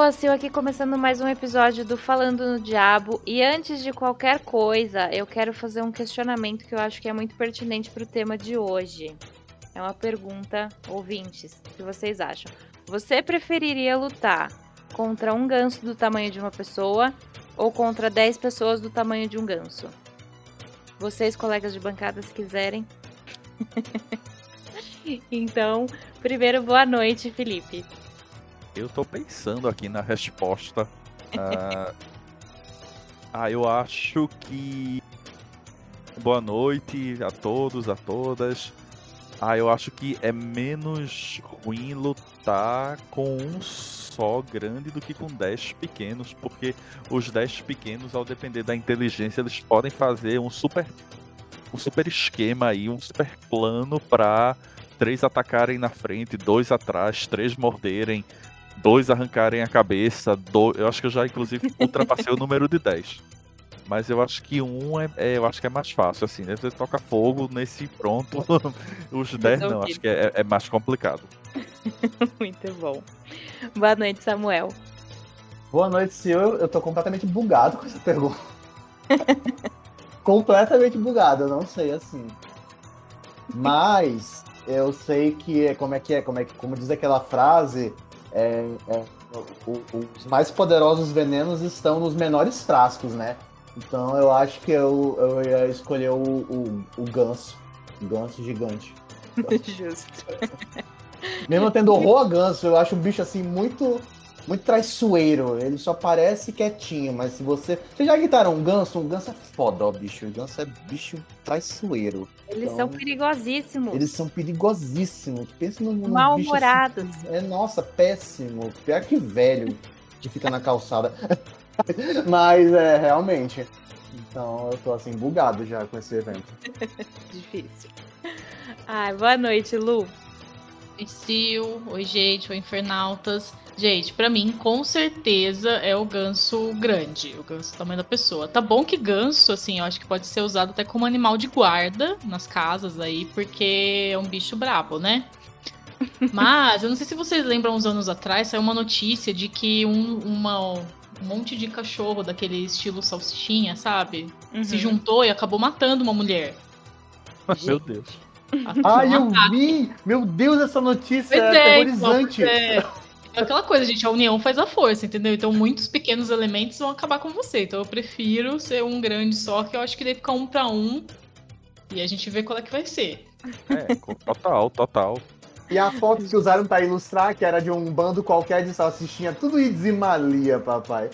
pessoas, Sil aqui começando mais um episódio do Falando no Diabo. E antes de qualquer coisa, eu quero fazer um questionamento que eu acho que é muito pertinente para o tema de hoje. É uma pergunta, ouvintes, o que vocês acham? Você preferiria lutar contra um ganso do tamanho de uma pessoa ou contra 10 pessoas do tamanho de um ganso? Vocês, colegas de bancada, se quiserem. então, primeiro, boa noite, Felipe. Eu tô pensando aqui na resposta. ah, ah, eu acho que. Boa noite a todos, a todas. Ah, eu acho que é menos ruim lutar com um só grande do que com 10 pequenos, porque os 10 pequenos, ao depender da inteligência, eles podem fazer um super um super esquema aí, um super plano para três atacarem na frente, dois atrás, três morderem, dois arrancarem a cabeça, dois... eu acho que eu já inclusive ultrapassei o número de 10. Mas eu acho que um é, é, eu acho que é mais fácil, assim, né? Você toca fogo nesse pronto. Os 10 não, acho que é, é mais complicado. Muito bom. Boa noite, Samuel. Boa noite, senhor. Eu tô completamente bugado com essa pergunta. completamente bugado, eu não sei assim. Mas eu sei que é como é que é, como é que como diz aquela frase, é, é, o, os mais poderosos venenos estão nos menores frascos, né? Então eu acho que eu, eu ia escolher o, o, o ganso. O ganso gigante. Justo. Mesmo tendo horror a ganso, eu acho o bicho assim muito muito traiçoeiro. Ele só parece quietinho, mas se você. Vocês já gritaram um ganso? Um ganso é foda, ó, bicho. O ganso é bicho traiçoeiro. Eles então, são perigosíssimos. Eles são perigosíssimos. Pensa no. Mal-humorados. Assim, é, nossa, péssimo. Pior que velho que fica na calçada. mas é, realmente. Então eu tô assim, bugado já com esse evento. Difícil. Ai, boa noite, Lu. Oi, Sil. Oi, gente. Oi, Infernautas. Gente, para mim, com certeza é o ganso grande, o ganso do tamanho da pessoa. Tá bom que ganso, assim, eu acho que pode ser usado até como animal de guarda nas casas aí, porque é um bicho brabo, né? Mas, eu não sei se vocês lembram, uns anos atrás, saiu uma notícia de que um, uma, um monte de cachorro daquele estilo salsichinha, sabe? Uhum. Se juntou e acabou matando uma mulher. Meu Deus. Ai, eu vi! Meu Deus, essa notícia pois é, é aterrorizante. É. É aquela coisa, gente, a união faz a força, entendeu? Então muitos pequenos elementos vão acabar com você. Então eu prefiro ser um grande só, que eu acho que deve ficar um para um. E a gente vê qual é que vai ser. É, total, total. E a foto que usaram para ilustrar, que era de um bando qualquer de salsichinha, tudo idzimalia, papai.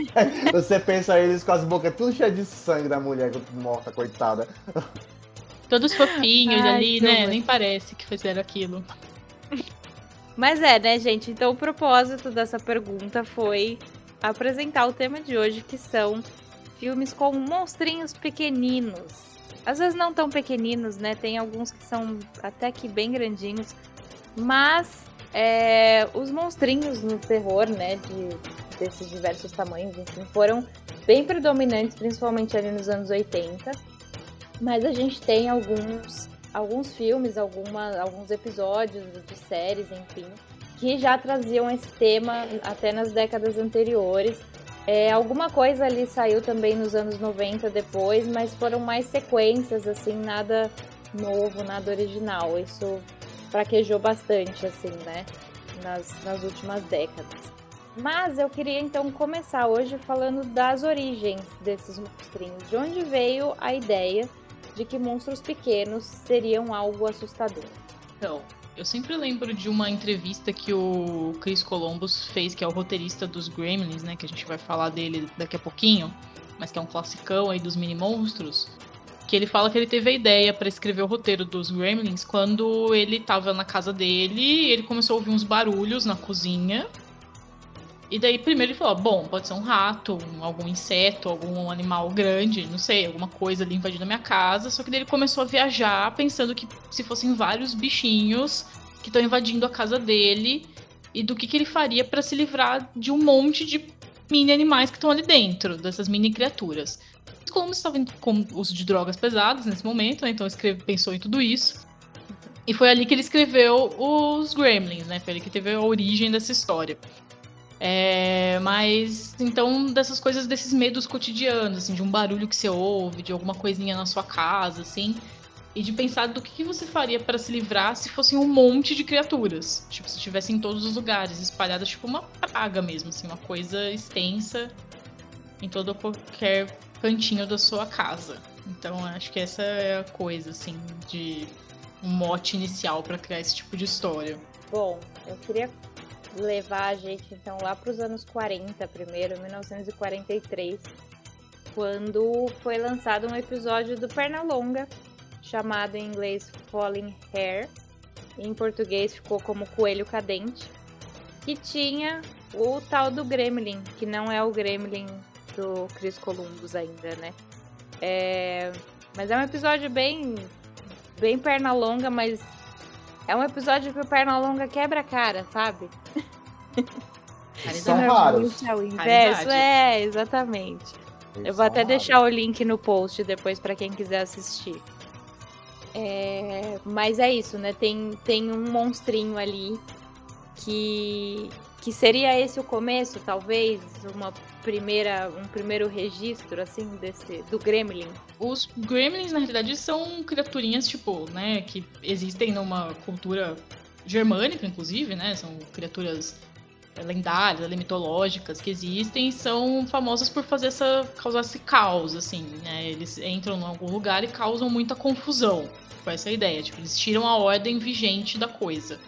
Você pensa eles com as bocas tudo cheias de sangue da mulher morta, coitada. Todos fofinhos Ai, ali, né? Nem parece que fizeram aquilo. Mas é, né, gente? Então o propósito dessa pergunta foi apresentar o tema de hoje, que são filmes com monstrinhos pequeninos. Às vezes não tão pequeninos, né? Tem alguns que são até que bem grandinhos. Mas é, os monstrinhos no terror, né? De, desses diversos tamanhos, enfim, foram bem predominantes, principalmente ali nos anos 80. Mas a gente tem alguns alguns filmes, alguma, alguns episódios de séries, enfim, que já traziam esse tema até nas décadas anteriores. É, alguma coisa ali saiu também nos anos 90 depois, mas foram mais sequências, assim, nada novo, nada original. Isso fraquejou bastante, assim, né, nas, nas últimas décadas. Mas eu queria então começar hoje falando das origens desses monstrinhos, de onde veio a ideia de que monstros pequenos seriam algo assustador. Então, eu sempre lembro de uma entrevista que o Chris Columbus fez, que é o roteirista dos Gremlins, né? Que a gente vai falar dele daqui a pouquinho, mas que é um classicão aí dos mini monstros. Que ele fala que ele teve a ideia para escrever o roteiro dos Gremlins quando ele estava na casa dele e ele começou a ouvir uns barulhos na cozinha e daí, primeiro ele falou: bom, pode ser um rato, algum inseto, algum animal grande, não sei, alguma coisa ali invadindo a minha casa. Só que daí ele começou a viajar pensando que se fossem vários bichinhos que estão invadindo a casa dele e do que, que ele faria para se livrar de um monte de mini animais que estão ali dentro, dessas mini criaturas. Como estava com uso de drogas pesadas nesse momento, né? então ele pensou em tudo isso. E foi ali que ele escreveu os Gremlins, né? Foi ali que teve a origem dessa história. É, mas então dessas coisas, desses medos cotidianos, assim, de um barulho que você ouve, de alguma coisinha na sua casa, assim, e de pensar do que, você faria para se livrar se fossem um monte de criaturas, tipo se estivessem em todos os lugares, espalhadas tipo uma praga mesmo, assim, uma coisa extensa em todo qualquer cantinho da sua casa. Então acho que essa é a coisa, assim, de um mote inicial para criar esse tipo de história. Bom, eu queria levar a gente então lá para os anos 40 primeiro, 1943, quando foi lançado um episódio do Pernalonga chamado em inglês Falling Hair, em português ficou como Coelho Cadente, que tinha o tal do Gremlin, que não é o Gremlin do Chris Columbus ainda, né? É... Mas é um episódio bem bem perna longa, mas é um episódio que o Pernalonga quebra a cara, sabe? São raros. É o inverso, é, exatamente. Eles Eu vou até raros. deixar o link no post depois para quem quiser assistir. É, mas é isso, né? Tem, tem um monstrinho ali que, que seria esse o começo, talvez, uma primeira, um primeiro registro, assim, desse, do Gremlin? Os Gremlins, na realidade, são criaturinhas, tipo, né, que existem numa cultura germânica, inclusive, né, são criaturas lendárias, mitológicas que existem são famosas por fazer essa causar esse caos, assim, né? Eles entram em algum lugar e causam muita confusão. Tipo, essa é ideia. Tipo, eles tiram a ordem vigente da coisa.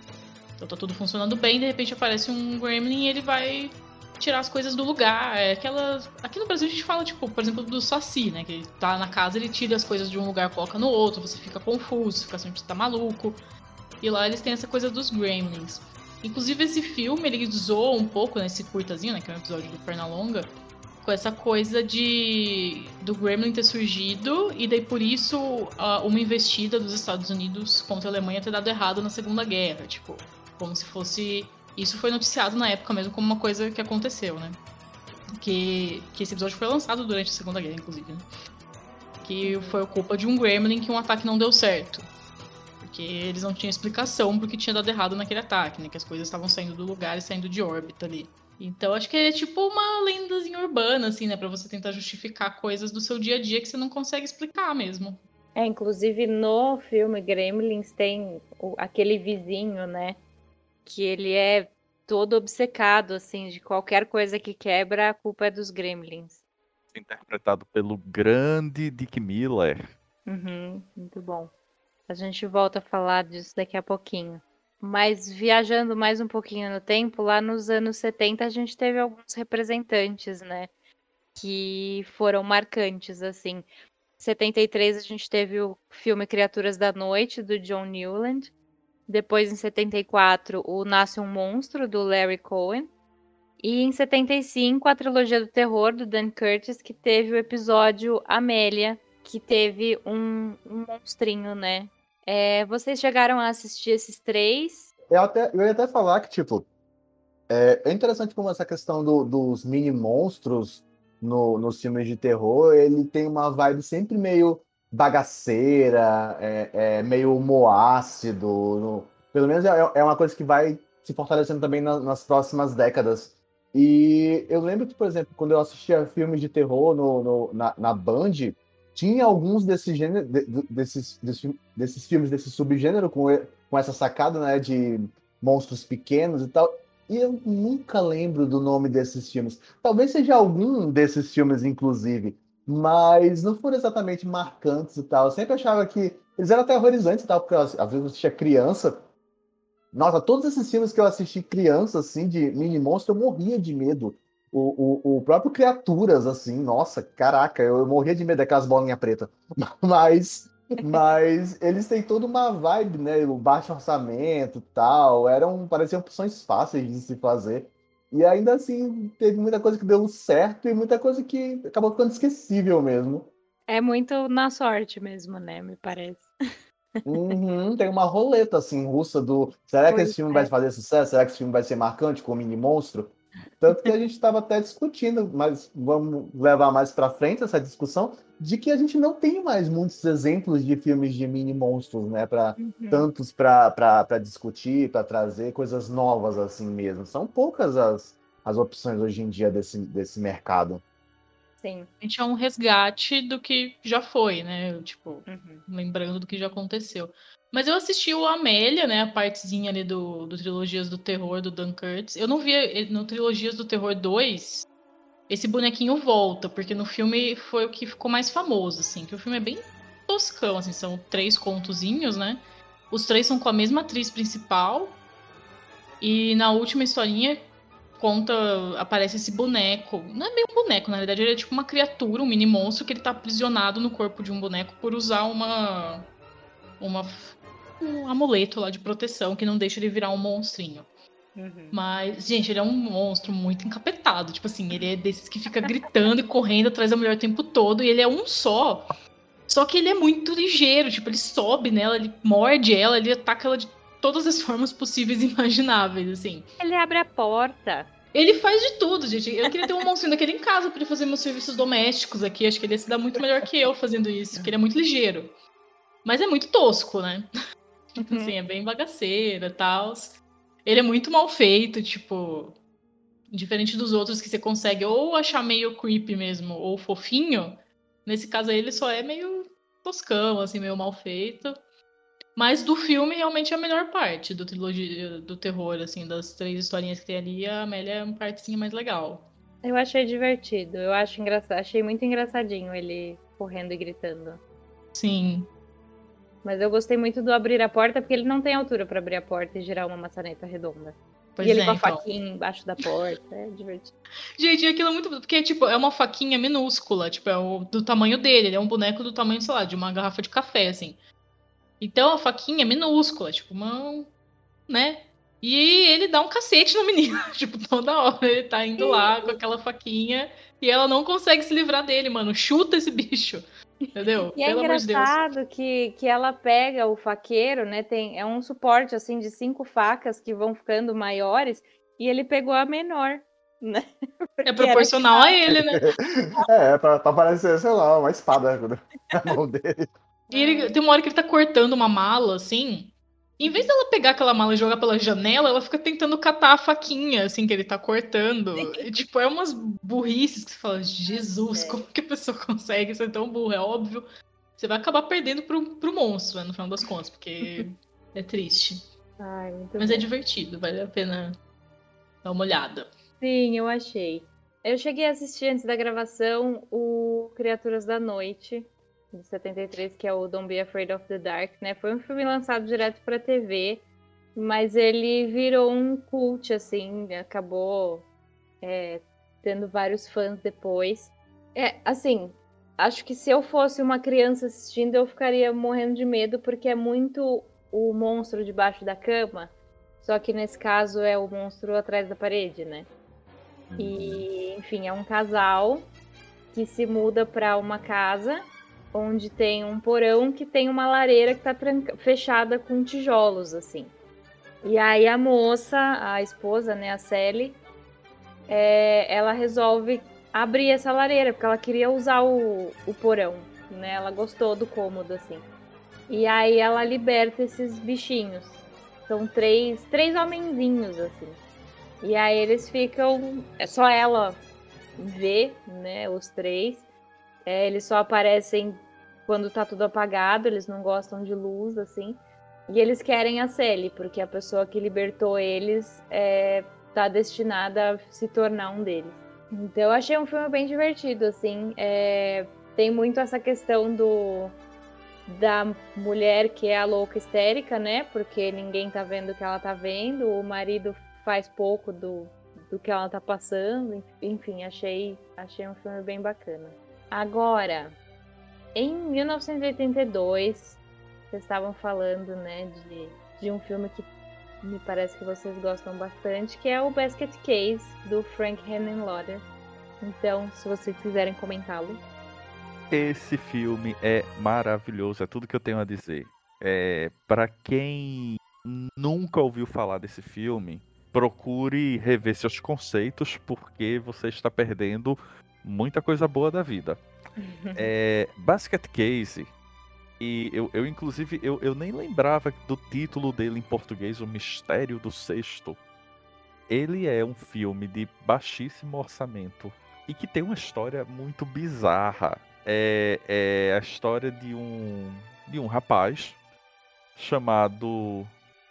Então tá tudo funcionando bem, de repente aparece um gremlin e ele vai tirar as coisas do lugar. É aquela... Aqui no Brasil a gente fala, tipo, por exemplo, do Saci, né? Que ele tá na casa, ele tira as coisas de um lugar coloca no outro, você fica confuso, fica sempre tá maluco. E lá eles têm essa coisa dos gremlins. Inclusive esse filme, ele zoa um pouco nesse né, curtazinho, né? Que é um episódio do Pernalonga. Com essa coisa de do Gremlin ter surgido e daí por isso uma investida dos Estados Unidos contra a Alemanha ter dado errado na Segunda Guerra. Tipo, como se fosse isso foi noticiado na época mesmo como uma coisa que aconteceu, né? Que, que esse episódio foi lançado durante a Segunda Guerra, inclusive, né? Que foi culpa de um Gremlin que um ataque não deu certo. Porque eles não tinham explicação pro que tinha dado errado naquele ataque, né? Que as coisas estavam saindo do lugar e saindo de órbita ali. Então acho que é tipo uma lendazinha urbana, assim, né? Pra você tentar justificar coisas do seu dia a dia que você não consegue explicar mesmo. É, inclusive no filme Gremlins tem o, aquele vizinho, né? Que ele é todo obcecado, assim, de qualquer coisa que quebra, a culpa é dos gremlins. Interpretado pelo grande Dick Miller. Uhum, muito bom. A gente volta a falar disso daqui a pouquinho. Mas viajando mais um pouquinho no tempo, lá nos anos 70 a gente teve alguns representantes, né? Que foram marcantes, assim. Em 73 a gente teve o filme Criaturas da Noite, do John Newland. Depois, em 74, o Nasce um Monstro, do Larry Cohen. E em 75, a trilogia do terror, do Dan Curtis, que teve o episódio Amélia, que teve um, um monstrinho, né? É, vocês chegaram a assistir esses três? Eu, até, eu ia até falar que, tipo, é, é interessante como essa questão do, dos mini monstros no, nos filmes de terror, ele tem uma vibe sempre meio bagaceira, é, é meio moácido. Pelo menos é, é, uma coisa que vai se fortalecendo também na, nas próximas décadas. E eu lembro que, por exemplo, quando eu assistia filmes de terror no, no na, na Band, tinha alguns desses, gênero, de, desses, desses, filmes desse subgênero com, com essa sacada né, de monstros pequenos e tal. E eu nunca lembro do nome desses filmes. Talvez seja algum desses filmes, inclusive mas não foram exatamente marcantes e tal. Eu sempre achava que eles eram aterrorizantes e tal, porque às vezes eu assistia criança. Nossa, todos esses filmes que eu assisti criança, assim, de mini monstro, eu morria de medo. O, o, o próprio Criaturas, assim, nossa, caraca, eu, eu morria de medo daquelas bolinhas pretas. Mas, mas eles têm toda uma vibe, né? O baixo orçamento e tal. Eram, pareciam opções fáceis de se fazer. E ainda assim, teve muita coisa que deu certo e muita coisa que acabou ficando esquecível mesmo. É muito na sorte mesmo, né? Me parece. Uhum, tem uma roleta assim russa do será que esse filme é. vai fazer sucesso? Será que esse filme vai ser marcante com o mini monstro? Tanto que a gente estava até discutindo, mas vamos levar mais para frente essa discussão de que a gente não tem mais muitos exemplos de filmes de mini monstros, né? Para uhum. tantos para discutir, para trazer coisas novas assim mesmo. São poucas as, as opções hoje em dia desse, desse mercado. Sim. A gente é um resgate do que já foi, né? Tipo, Uhum. lembrando do que já aconteceu. Mas eu assisti o Amélia, né? A partezinha ali do, do Trilogias do Terror do Dan Curtis. Eu não vi eh, no Trilogias do Terror 2 esse bonequinho volta, porque no filme foi o que ficou mais famoso, assim. Que o filme é bem toscão, assim. São três contozinhos, né? Os três são com a mesma atriz principal. E na última historinha conta, aparece esse boneco. Não é bem um boneco, na verdade, ele é tipo uma criatura, um mini monstro que ele tá aprisionado no corpo de um boneco por usar uma. uma um amuleto lá de proteção que não deixa ele virar um monstrinho. Uhum. Mas, gente, ele é um monstro muito encapetado. Tipo assim, ele é desses que fica gritando e correndo atrás da mulher o tempo todo. E ele é um só. Só que ele é muito ligeiro. Tipo, ele sobe nela, ele morde ela, ele ataca ela de todas as formas possíveis e imagináveis, assim. Ele abre a porta. Ele faz de tudo, gente. Eu queria ter um monstrinho daquele em casa pra ele fazer meus serviços domésticos aqui. Acho que ele ia se dar muito melhor que eu fazendo isso, porque ele é muito ligeiro. Mas é muito tosco, né? Uhum. Assim, é bem bagaceira e tal. Ele é muito mal feito, tipo. Diferente dos outros que você consegue ou achar meio creepy mesmo, ou fofinho. Nesse caso aí, ele só é meio toscão, assim, meio mal feito. Mas do filme, realmente é a melhor parte do trilogia do terror, assim, das três historinhas que tem ali, a Amélia é uma partezinha mais legal. Eu achei divertido. Eu acho engraçado. Achei muito engraçadinho ele correndo e gritando. Sim. Mas eu gostei muito do abrir a porta, porque ele não tem altura pra abrir a porta e girar uma maçaneta redonda. Pois e ele é, com a então. faquinha embaixo da porta. É divertido. Gente, aquilo é muito. Porque, tipo, é uma faquinha minúscula, tipo, é o, do tamanho dele. Ele é um boneco do tamanho, sei lá, de uma garrafa de café, assim. Então a faquinha é minúscula, tipo, uma. né? E ele dá um cacete na menina. tipo, toda hora ele tá indo lá com aquela faquinha e ela não consegue se livrar dele, mano. Chuta esse bicho. Entendeu? E é Pelo amor de Deus. engraçado que, que ela pega o faqueiro, né? Tem, é um suporte assim de cinco facas que vão ficando maiores e ele pegou a menor, né? É proporcional a ele, né? É, pra, pra parecer, sei lá, uma espada na mão dele. E ele, tem uma hora que ele tá cortando uma mala, assim. Em vez dela pegar aquela mala e jogar pela janela, ela fica tentando catar a faquinha, assim, que ele tá cortando. E, tipo, é umas burrices que você fala, Jesus, É. como que a pessoa consegue ser tão burra? É óbvio. Você vai acabar perdendo pro, pro monstro, né, no final das contas, porque é triste. Ai, Mas bom. é divertido, vale a pena dar uma olhada. Sim, eu achei. Eu cheguei a assistir antes da gravação o Criaturas da Noite, de 73, que é o Don't Be Afraid of the Dark, né? Foi um filme lançado direto pra TV, mas ele virou um cult, assim, acabou é, tendo vários fãs depois. É, assim, acho que se eu fosse uma criança assistindo, eu ficaria morrendo de medo, porque é muito o monstro debaixo da cama, só que nesse caso é o monstro atrás da parede, né? E, enfim, é um casal que se muda para uma casa onde tem um porão que tem uma lareira que tá fechada com tijolos, assim. E aí a moça, a esposa, né, a Sally, é, ela resolve abrir essa lareira, porque ela queria usar o, o porão, né? Ela gostou do cômodo, assim. E aí ela liberta esses bichinhos. São três, três homenzinhos, assim. E aí eles ficam. É só ela vê, né? Os três. É, eles só aparecem quando tá tudo apagado, eles não gostam de luz, assim. E eles querem a Sally, porque a pessoa que libertou eles é, tá destinada a se tornar um deles. Então eu achei um filme bem divertido, assim. É, tem muito essa questão do da mulher que é a louca histérica, né? Porque ninguém tá vendo o que ela tá vendo, o marido faz pouco do, do que ela tá passando. Enfim, achei, achei um filme bem bacana. Agora, em 1982, vocês estavam falando, né, de, de um filme que me parece que vocês gostam bastante, que é o Basket Case, do Frank Henenlotter. Então, se vocês quiserem comentá-lo. Esse filme é maravilhoso, é tudo que eu tenho a dizer. É, para quem nunca ouviu falar desse filme, procure rever seus conceitos, porque você está perdendo muita coisa boa da vida. É, Basket Case, e eu, eu inclusive, eu, eu nem lembrava do título dele em português, O Mistério do Sexto. ele é um filme de baixíssimo orçamento e que tem uma história muito bizarra. É, é a história de um de um rapaz chamado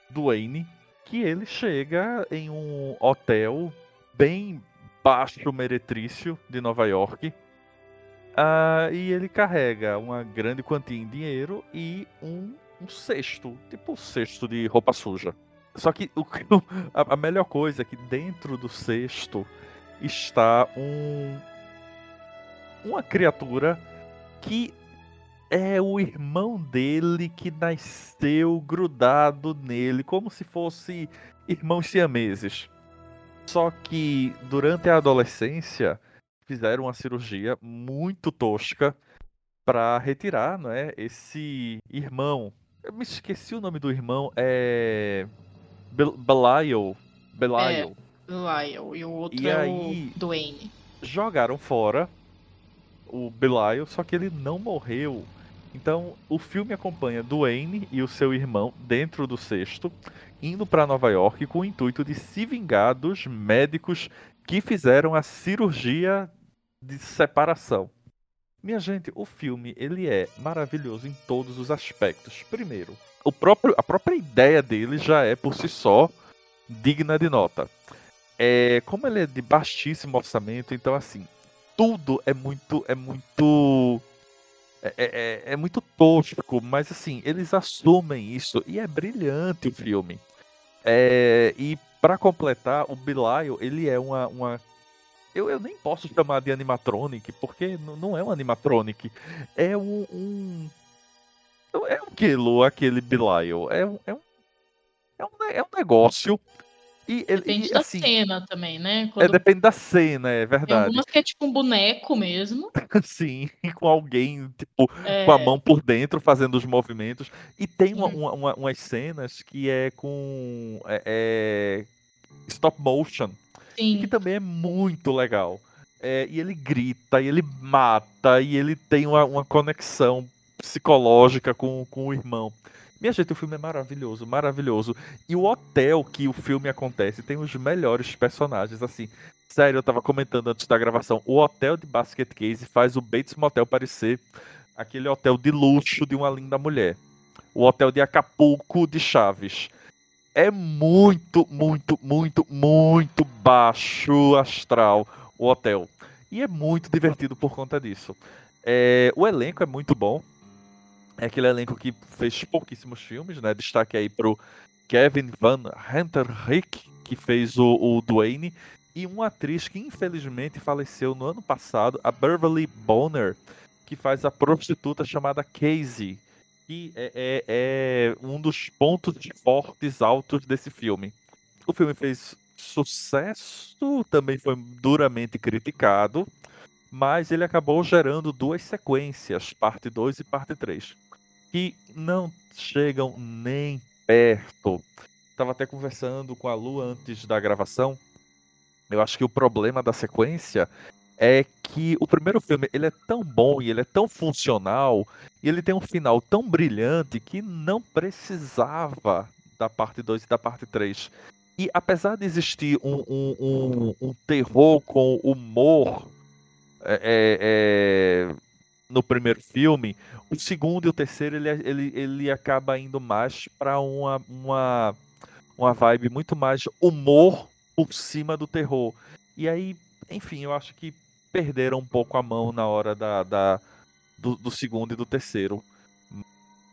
Duane que ele chega em um hotel bem baixo meretrício de Nova York uh, e ele carrega uma grande quantia em dinheiro e um, um cesto, tipo um cesto de roupa suja. Só que o, a, a melhor coisa é que dentro do cesto está um uma criatura que é o irmão dele que nasceu grudado nele, como se fosse irmãos siameses. Só que durante a adolescência fizeram uma cirurgia muito tosca para retirar, não é, esse irmão. Eu me esqueci o nome do irmão, é Belial. Belial. É, Belial. E o outro e é aí, o Dwayne. Jogaram fora o Belial, só que ele não morreu. Então, o filme acompanha Dwayne e o seu irmão dentro do cesto, indo para Nova York com o intuito de se vingar dos médicos que fizeram a cirurgia de separação. Minha gente, o filme ele é maravilhoso em todos os aspectos. Primeiro, o próprio, a própria ideia dele já é por si só digna de nota. É, como ele é de baixíssimo orçamento, então assim, tudo é muito é muito é, é, é, é muito tosco, mas assim, eles assumem isso e é brilhante o filme. É, e para completar, o Belial, ele é uma, uma eu, eu nem posso chamar de animatronic, porque não é um animatronic. É um. um é um quilo aquele Belial. É um, é um, é um, é um negócio. E ele, depende e, da assim, cena também, né? É, Quando... É, depende da cena, é verdade. Tem algumas que é tipo um boneco mesmo. Sim, com alguém, tipo, é... com a mão por dentro fazendo os movimentos. E tem uma, uma, uma, umas cenas que é com é, é stop motion. Sim. Que também é muito legal. É, e ele grita, e ele mata, e ele tem uma, uma conexão psicológica com, com o irmão. Minha gente, o filme é maravilhoso, maravilhoso. E o hotel que o filme acontece tem os melhores personagens, assim. Sério, eu tava comentando antes da gravação. O hotel de Basket Case faz o Bates Motel parecer aquele hotel de luxo de uma linda mulher. O hotel de Acapulco de Chaves é muito, muito, muito, muito baixo astral o hotel. E é muito divertido por conta disso. É, o elenco é muito bom. É aquele elenco que fez pouquíssimos filmes, né? Destaque aí pro Kevin Van Henterrick, que fez o, o Dwayne, e uma atriz que infelizmente faleceu no ano passado, a Beverly Bonner, que faz a prostituta chamada Casey que é, é, é um dos pontos fortes altos desse filme. O filme fez sucesso, também foi duramente criticado, mas ele acabou gerando duas sequências, parte 2 e parte 3, que não chegam nem perto. Estava até conversando com a Lu antes da gravação. Eu acho que o problema da sequência é que o primeiro filme ele é tão bom e ele é tão funcional e ele tem um final tão brilhante que não precisava da parte 2 e da parte 3. E apesar de existir um, um, um, um terror com humor é, é, é, no primeiro filme, o segundo e o terceiro ele, ele, ele acaba indo mais para uma, uma, uma vibe muito mais humor por cima do terror. E aí, enfim, eu acho que perderam um pouco a mão na hora da, da do, do, segundo e do terceiro.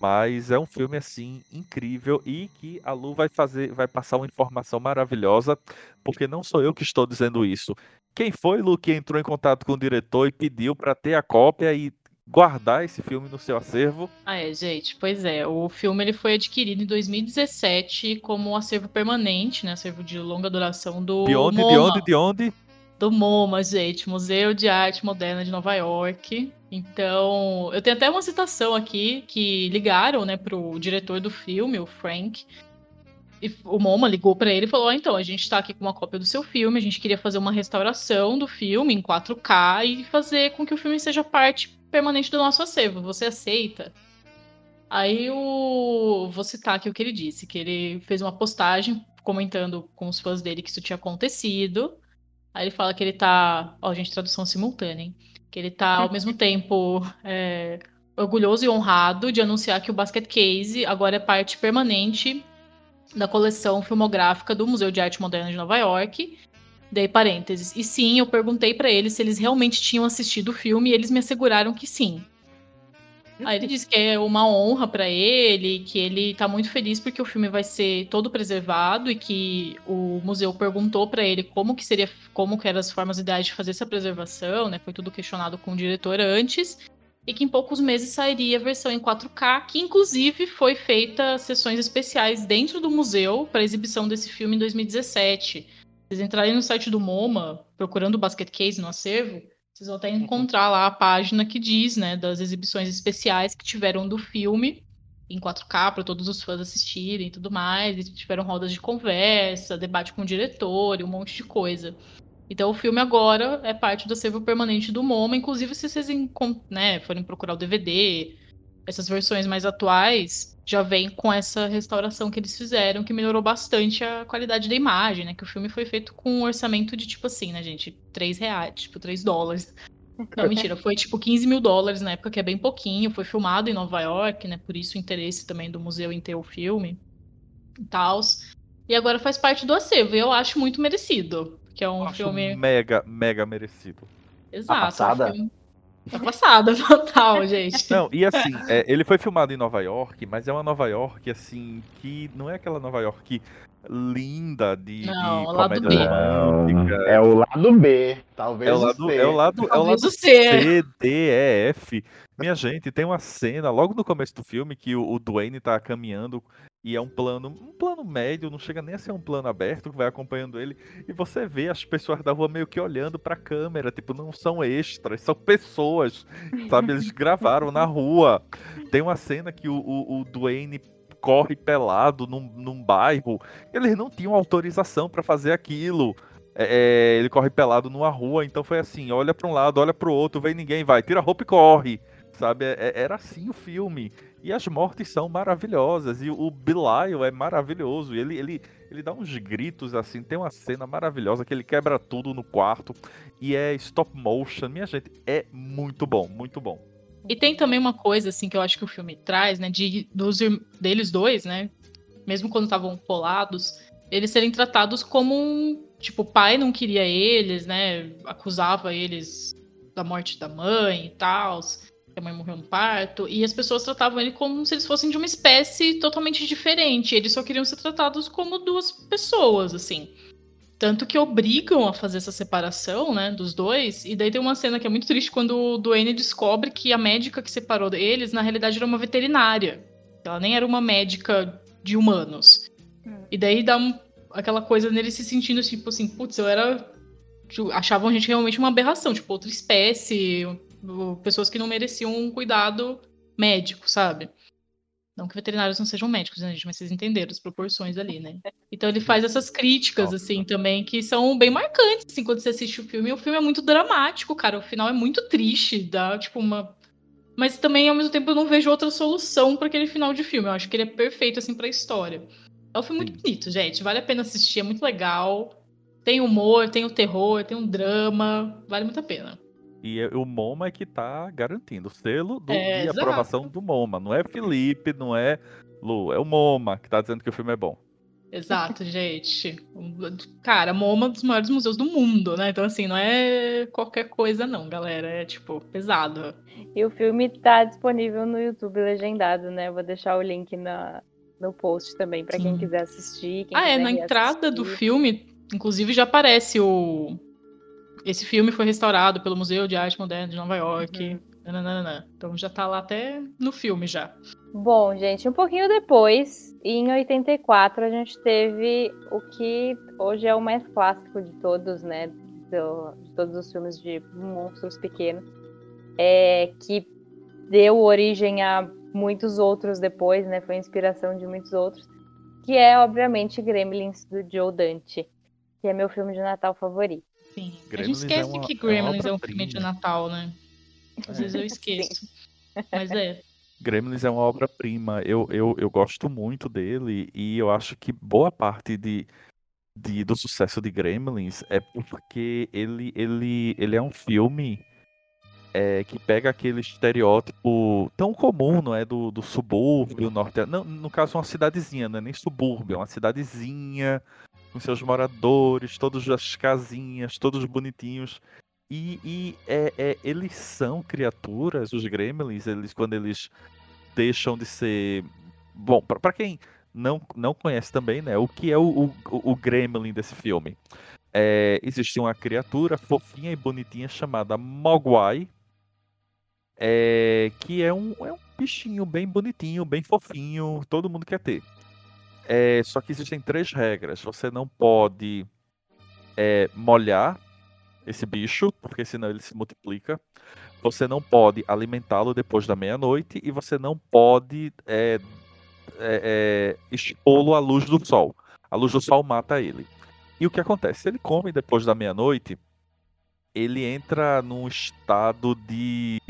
Mas é um filme assim incrível e que a Lu vai fazer, vai passar uma informação maravilhosa, porque não sou eu que estou dizendo isso. Quem foi, Lu, que entrou em contato com o diretor e pediu para ter a cópia e guardar esse filme no seu acervo? Ah, é, gente, pois é. O filme ele foi adquirido em 2017 como um acervo permanente, né? Acervo de longa duração do. De onde, MoMA. de onde, de onde? do MoMA, gente, Museu de Arte Moderna de Nova York. Então, eu tenho até uma citação aqui que ligaram, né, pro diretor do filme, o Frank. E o MoMA ligou para ele e falou: ah, então, a gente está aqui com uma cópia do seu filme, a gente queria fazer uma restauração do filme em 4K e fazer com que o filme seja parte permanente do nosso acervo. Você aceita? Aí o. Vou citar aqui o que ele disse, que ele fez uma postagem comentando com os fãs dele que isso tinha acontecido. Aí ele fala que ele tá. Ó, gente, tradução simultânea, hein? Que ele tá ao mesmo tempo é, orgulhoso e honrado de anunciar que o Basket Case agora é parte permanente da coleção filmográfica do Museu de Arte Moderna de Nova York. Dei parênteses. E sim, eu perguntei para eles se eles realmente tinham assistido o filme e eles me asseguraram que sim. Aí ele disse que é uma honra para ele, que ele tá muito feliz porque o filme vai ser todo preservado e que o museu perguntou para ele como que seria, como que eram as formas ideais de fazer essa preservação, né? Foi tudo questionado com o diretor antes. E que em poucos meses sairia a versão em 4K, que inclusive foi feita sessões especiais dentro do museu para exibição desse filme em 2017. Vocês entrarem no site do MoMA, procurando o Basket Case no acervo, vocês vão até encontrar lá a página que diz, né, das exibições especiais que tiveram do filme em 4K para todos os fãs assistirem e tudo mais. E tiveram rodas de conversa, debate com o diretor e um monte de coisa. Então o filme agora é parte do acervo permanente do MoMA. Inclusive, se vocês né, forem procurar o DVD, essas versões mais atuais já vem com essa restauração que eles fizeram, que melhorou bastante a qualidade da imagem, né? Que o filme foi feito com um orçamento de, tipo assim, né, gente? 3 reais, tipo, 3 dólares. Não, mentira, foi tipo 15 mil dólares na época, que é bem pouquinho. Foi filmado em Nova York, né? Por isso o interesse também do museu em ter o filme e tal. E agora faz parte do acervo. E eu acho muito merecido. Que é um Acho filme. mega, mega merecido. Exato. passada? é um filme- Tá passada, total, gente. Não, e assim, é, ele foi filmado em Nova York, mas é uma Nova York, assim, que não é aquela Nova York linda de, Não, de o lado comédia B. romântica. É o lado B, talvez É o lado, C. é o lado, é o Talvez lado C. C, D, E, F. Minha gente, tem uma cena logo no começo do filme que o, o Dwayne tá caminhando e é um plano, um plano médio, não chega nem a ser um plano aberto que vai acompanhando ele e você vê as pessoas da rua meio que olhando pra câmera, tipo, não são extras, são pessoas, sabe? Eles gravaram na rua. Tem uma cena que o, o, o Dwayne corre pelado num, num bairro, eles não tinham autorização pra fazer aquilo. É, é, ele corre pelado numa rua, então foi assim, olha pra um lado, olha pro outro, vem ninguém, vai, tira a roupa e corre, sabe? É- é- era assim o filme. E as mortes são maravilhosas, e o Belial é maravilhoso, ele, ele, ele dá uns gritos assim, tem uma cena maravilhosa que ele quebra tudo no quarto, e é stop motion, minha gente, é muito bom, muito bom. E tem também uma coisa, assim, que eu acho que o filme traz, né? De, dos, deles dois, né? Mesmo quando estavam colados, eles serem tratados como um. Tipo, o pai não queria eles, né? Acusava eles da morte da mãe e tal. A mãe morreu no parto. E as pessoas tratavam ele como se eles fossem de uma espécie totalmente diferente. Eles só queriam ser tratados como duas pessoas, assim. Tanto que obrigam a fazer essa separação, né, dos dois. E daí tem uma cena que é muito triste quando o Duane descobre que a médica que separou eles, na realidade, era uma veterinária. Ela nem era uma médica de humanos. Hum. E daí dá um- aquela coisa nele se sentindo tipo assim, putz, eu era. tipo, Achavam a gente realmente uma aberração, tipo, outra espécie, pessoas que não mereciam um cuidado médico, sabe? Não que veterinários não sejam médicos, né, gente? Mas vocês entenderam as proporções ali, né? Então ele faz essas críticas, assim, também, que são bem marcantes, assim, quando você assiste o filme. E o filme é muito dramático, cara. O final é muito triste, dá, tipo, uma... Mas também, ao mesmo tempo, eu não vejo outra solução para aquele final de filme. Eu acho que ele é perfeito, assim, pra história. É um filme muito bonito, gente. Vale a pena assistir, é muito legal. Tem humor, tem o terror, tem um drama. Vale muito a pena. E é- o MoMA é que tá garantindo o selo do, É, de exato. aprovação do MoMA, não é Felipe, não é Lu, é o MoMA que tá dizendo que o filme é bom. Exato, gente. Cara, MoMA é um dos maiores museus do mundo, né? Então, assim, não é qualquer coisa, não, galera. É, tipo, pesado. E o filme tá disponível no YouTube legendado, né? Vou deixar o link na, no post também pra quem quiser assistir. quem ah, é, quiser na entrada do filme, inclusive, já aparece o. Esse filme foi restaurado pelo Museu de Arte Moderna de Nova York. Uhum. Nananana. Então já tá lá até no filme já. Bom, gente, um pouquinho depois, em 84, a gente teve o que hoje é o mais clássico de todos, né? do- de todos os filmes de monstros pequenos, é, que deu origem a muitos outros depois, né? Foi inspiração de muitos outros, que é, obviamente, Gremlins do Joe Dante, que é meu filme de Natal favorito. Sim. a Gremlins gente esquece é uma- que é Gremlins é, um filme de. Natal, né? Às vezes eu esqueço. Mas é. Gremlins é uma obra-prima. Eu, eu, eu gosto muito dele e eu acho que boa parte de, de, do sucesso de Gremlins é porque ele, ele, ele é um filme é, que pega aquele estereótipo tão comum, não é? Do, do subúrbio norte. Não, no caso, uma cidadezinha, não é nem subúrbio, é uma cidadezinha com seus moradores, todas as casinhas, todos bonitinhos. E, e é, é, eles são criaturas, os gremlins, eles quando eles deixam de ser. Bom, para quem não, não conhece também, né? O que é o, o, o gremlin desse filme? É, existe uma criatura fofinha e bonitinha chamada Mogwai, é, que é um, é um bichinho bem bonitinho, bem fofinho, todo mundo quer ter. É, só que existem três regras. Você não pode é, molhar esse bicho, porque senão ele se multiplica. Você não pode alimentá-lo depois da meia-noite e você não pode é, é, é, expô-lo à luz do sol. A luz do sol mata ele. E o que acontece? Se ele come depois da meia-noite, ele entra num estado de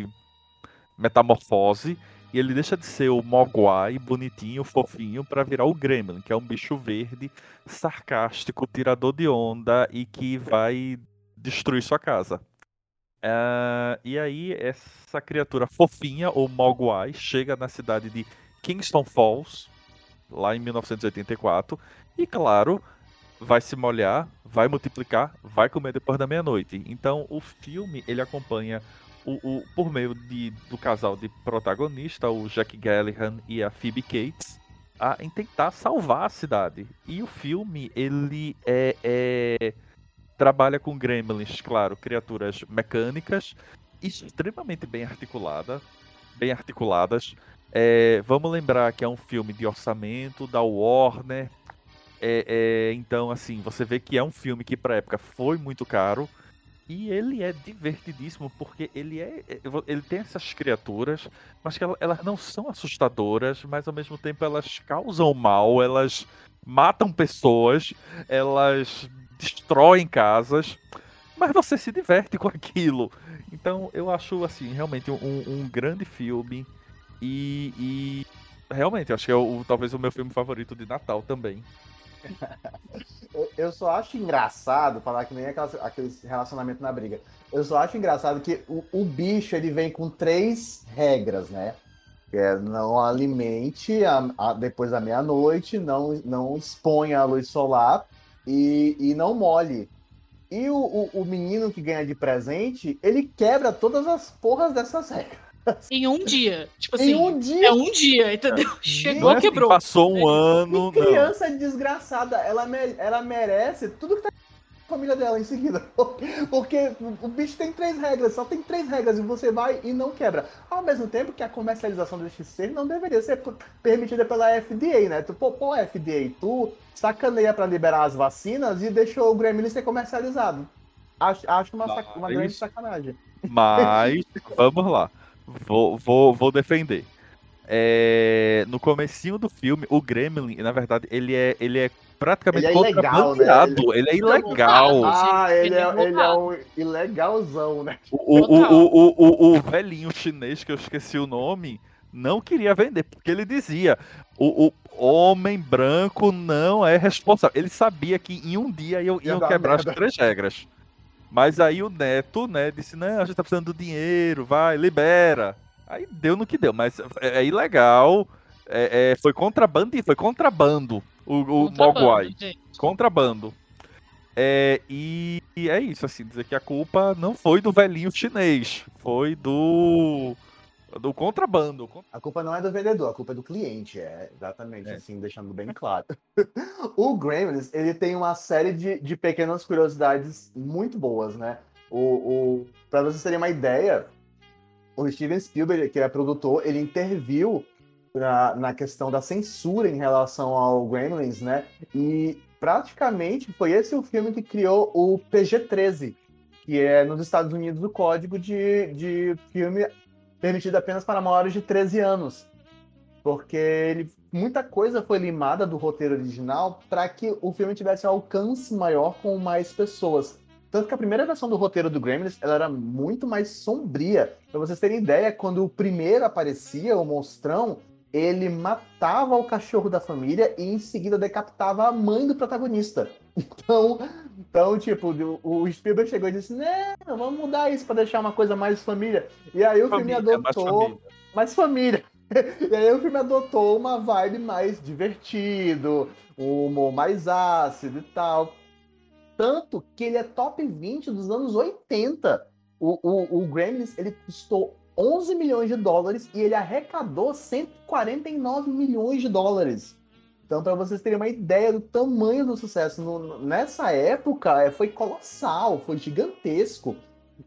metamorfose e ele deixa de ser o Mogwai bonitinho, fofinho, para virar o Gremlin, que é um bicho verde, sarcástico, tirador de onda e que vai destruir sua casa. Uh, e aí, essa criatura fofinha, ou Mogwai, chega na cidade de Kingston Falls, lá em 1984, e claro, vai se molhar, vai multiplicar, vai comer depois da meia-noite. Então, o filme ele acompanha o, o, por meio de, do casal de protagonista, o Jack Gallihan e a Phoebe Cates, a, em tentar salvar a cidade. E o filme, ele é, é trabalha com gremlins, claro, criaturas mecânicas, extremamente bem articulada, bem articuladas. É, vamos lembrar que é um filme de orçamento da Warner. É, é, então, assim, você vê que é um filme que para época foi muito caro e ele é divertidíssimo porque ele é. é ele tem essas criaturas, mas que elas não são assustadoras, mas ao mesmo tempo elas causam mal, elas matam pessoas, elas destroem casas, mas você se diverte com aquilo. Então eu acho assim, realmente um, um grande filme. E, e realmente, acho que é o, talvez o meu filme favorito de Natal também. Eu só acho engraçado falar que nem aquelas, aquele relacionamento na briga. Eu só acho engraçado que o, o bicho ele vem com três regras, né? É, não alimente a, a, depois da meia-noite, não, não exponha a luz solar e, e não molhe. E o, o, o menino que ganha de presente, ele quebra todas as porras dessas regras. Em um dia. Tipo assim, em um dia. É um dia, entendeu? Chegou, é quebrou. Passou um ano. Que criança não. desgraçada. Ela, ela merece tudo que tá na família dela em seguida. Porque o bicho tem três regras, só tem três regras e você vai e não quebra. Ao mesmo tempo que a comercialização desse ser não deveria ser permitida pela FDA, né? Tu, pô, pô, FDA, tu sacaneia para liberar as vacinas e deixou o Gremlin ser comercializado. Acho, acho uma, sac uma grande sacanagem. Mas, vamos lá. Vou, vou, vou defender. É, no comecinho do filme, o Gremlin, na verdade, ele é, ele é praticamente ele é ilegal, né? ele... ele... é ilegal. Ah, ele é, ele é um ilegalzão, né? O, o, o, o, o, velhinho chinês, que eu esqueci o nome, não queria vender, porque ele dizia: o, o homem branco não é responsável. Ele sabia que em um dia iam, iam quebrar merda. as três regras. Mas aí o neto, né, disse: não, a gente tá precisando do dinheiro, vai, libera. Aí deu no que deu, mas é, é ilegal. É, é, foi contrabando foi contrabando o, o Mogwai. Contrabando. É, e, e, é isso, assim, dizer que a culpa não foi do velhinho chinês, foi do do contrabando. A culpa não é do vendedor, a culpa é do cliente, é exatamente é. assim, deixando bem claro. o Gremlins, ele tem uma série de, de pequenas curiosidades muito boas, né? O, o, para vocês terem uma ideia, o Steven Spielberg, que é produtor, ele interviu pra, na questão da censura em relação ao Gremlins, né? E praticamente foi esse o filme que criou o PG-13, que é nos Estados Unidos o código de, de filme permitido apenas para maiores de 13 anos. Porque ele, muita coisa foi limada do roteiro original para que o filme tivesse um alcance maior com mais pessoas. Tanto que a primeira versão do roteiro do Gremlins ela era muito mais sombria. Pra vocês terem ideia, quando o primeiro aparecia, o monstrão, ele matava o cachorro da família e em seguida decapitava a mãe do protagonista. Então, então tipo, o Spielberg chegou e disse: Não, vamos mudar isso pra deixar uma coisa mais família. E aí o família, filme adotou mais família. Mais família. E aí o filme adotou uma vibe mais divertido, um humor mais ácido e tal. Tanto que ele é top 20 dos anos 80. O, o, o Gremlins, ele custou 11 milhões de dólares e ele arrecadou 149 milhões de dólares. Então, para vocês terem uma ideia do tamanho do sucesso, no, nessa época é, foi colossal, foi gigantesco.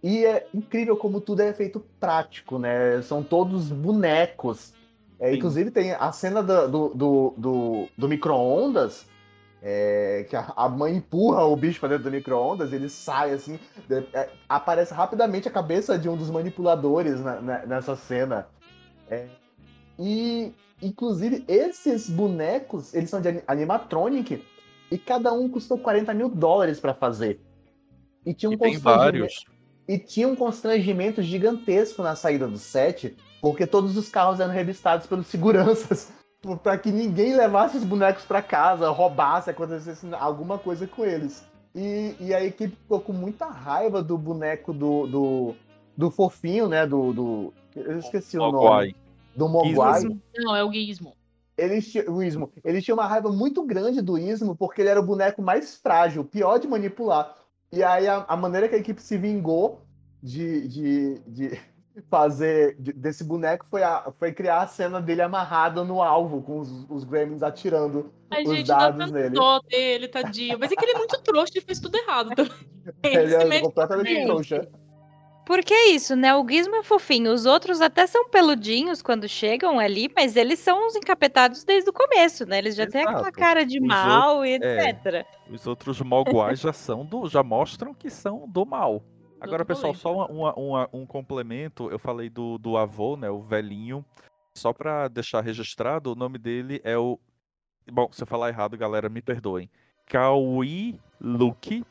E é incrível como tudo é feito prático, né? São todos bonecos. É, inclusive, tem a cena do, do, do, do, do micro-ondas é, que a, mãe empurra o bicho para dentro do micro-ondas, ele sai assim, é, aparece rapidamente a cabeça de um dos manipuladores na, na, nessa cena. É, e, inclusive, esses bonecos, eles são de animatronic e cada um custou 40 mil dólares para fazer. E tinha um e tem vários. E tinha um constrangimento gigantesco na saída do set, porque todos os carros eram revistados pelos seguranças para que ninguém levasse os bonecos para casa, roubasse, acontecesse alguma coisa com eles. E, e a equipe ficou com muita raiva do boneco do, do, do fofinho, né? Do, do. Eu esqueci o, o nome. Do Mogwai. Não, é o Gizmo. Eles, o Ismo. Eles tinham uma raiva muito grande do Ismo, porque ele era o boneco mais frágil, pior de manipular. E aí a, a maneira que a equipe se vingou de, de, de fazer desse boneco foi, a, foi criar a cena dele amarrado no alvo, com os, os gremlins atirando Ai, os gente, dados dá nele. Dó dele, tadinho. Mas é que ele é muito trouxa e fez tudo errado. Ele, ele é completamente trouxa. Porque é isso, né? O Gizmo é fofinho. Os outros até são peludinhos quando chegam ali, mas eles são os encapetados desde o começo, né? Eles já Exato. têm aquela cara de os mal e etc. É, os outros Mogwais já são do, já mostram que são do mal. Agora, pessoal, só uma, uma, um complemento. Eu falei do, do avô, né? O velhinho. Só para deixar registrado, o nome dele é o. Bom, se eu falar errado, galera, me perdoem. Kawi Luke.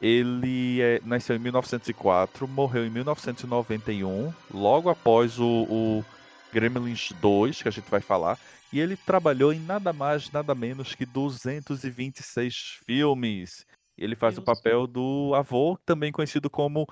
Ele é, nasceu em 1904, morreu em 1991, logo após o, o Gremlins 2, que a gente vai falar. E ele trabalhou em nada mais, nada menos que 226 filmes. Ele faz Deus. o papel do avô, também conhecido como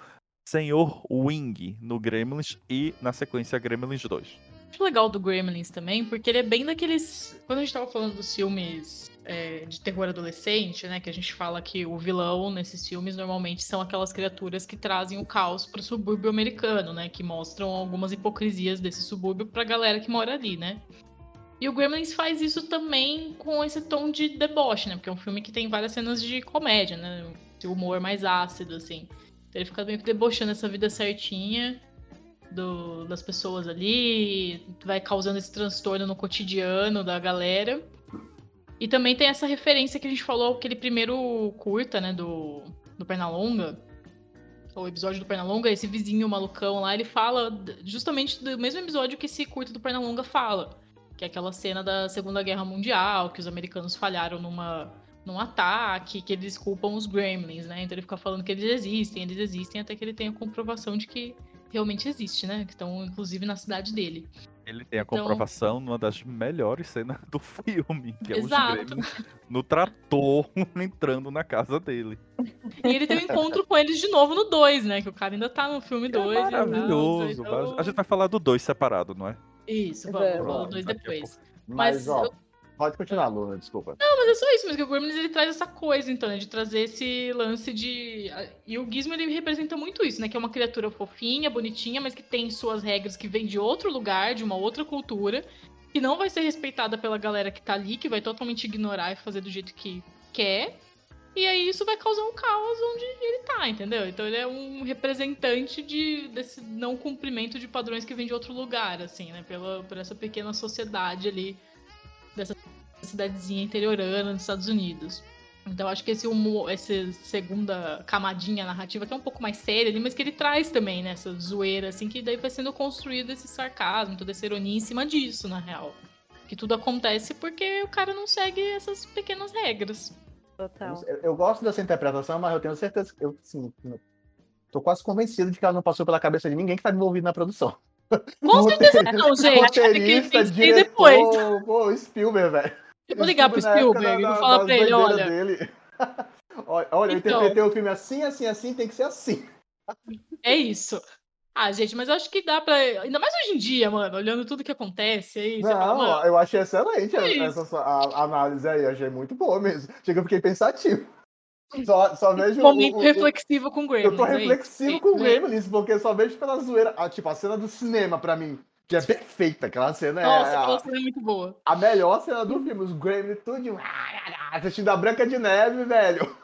Senhor Wing no Gremlins e na sequência Gremlins 2. Legal do Gremlins também, porque ele é bem daqueles. Quando a gente tava falando dos filmes é, de terror adolescente, né? Que a gente fala que o vilão nesses filmes normalmente são aquelas criaturas que trazem o caos pro subúrbio americano, né? Que mostram algumas hipocrisias desse subúrbio pra galera que mora ali, né? E o Gremlins faz isso também com esse tom de deboche, né? Porque é um filme que tem várias cenas de comédia, né? Esse humor mais ácido, assim. Então ele fica meio que debochando essa vida certinha do, das pessoas ali, vai causando esse transtorno no cotidiano da galera. E também tem essa referência que a gente falou, aquele primeiro curta, né, do, do Pernalonga, o episódio do Pernalonga, esse vizinho malucão lá, ele fala justamente do mesmo episódio que esse curta do Pernalonga fala que é aquela cena da Segunda Guerra Mundial, que os americanos falharam numa, num ataque, que eles culpam os gremlins, né? Então ele fica falando que eles existem, eles existem, até que ele tem a comprovação de que realmente existe, né? Que estão, inclusive, na cidade dele. Ele tem a então... comprovação numa das melhores cenas do filme, que é Exato. os no trator entrando na casa dele. E ele tem um encontro com eles de novo no 2, né? Que o cara ainda tá no filme 2. É maravilhoso. Então... A gente vai falar do 2 separado, não é? Isso, vamos, é. vamos dois depois. Mas, mas ó, eu... pode continuar, Luna, desculpa. Não, mas é só isso, mas que o Gremlins ele traz essa coisa, então, né, de trazer esse lance de... E o Gizmo, ele representa muito isso, né, que é uma criatura fofinha, bonitinha, mas que tem suas regras que vem de outro lugar, de uma outra cultura, que não vai ser respeitada pela galera que tá ali, que vai totalmente ignorar e fazer do jeito que quer, e aí isso vai causar um caos onde ele tá, entendeu? Então ele é um representante de, desse não cumprimento de padrões que vem de outro lugar, assim, né? Pela, por essa pequena sociedade ali, cidadezinha interiorana dos Estados Unidos. Então acho que esse humor, essa segunda camadinha narrativa, que é um pouco mais séria ali, mas que ele traz também, né? Essa zoeira, assim, que daí vai sendo construído esse sarcasmo, toda essa ironia em cima disso, na real. Que tudo acontece porque o cara não segue essas pequenas regras. Total. Eu, eu gosto dessa interpretação, mas eu tenho certeza que eu, assim, tô quase convencido de que ela não passou pela cabeça de ninguém que tá envolvido na produção. Com certeza não, gente. Roteirista, diretor, depois. pô, Spielberg, velho. Eu vou ligar pro Spielberg e vou falar pra ele, olha. dele. olha, olha, eu Então. interpretei o filme assim, assim, assim, tem que ser assim. É isso. Ah, gente, mas eu acho que dá pra. Ainda mais hoje em dia, mano, olhando tudo que acontece aí. fala, Não, mano, eu achei excelente É essa sua- a, a análise aí, achei muito boa mesmo. Chega, eu fiquei pensativo. Só, só vejo. o- momento o- o- reflexivo com Gremlins. Eu tô é reflexivo com o Né? Gremlins, porque só vejo pela zoeira. Ah, tipo, a cena do cinema, pra mim, que é perfeita. Aquela cena Nossa, é aquela a, cena é muito boa. a melhor cena do filme. Os Gremlins tudo assistindo a Branca de Neve, velho.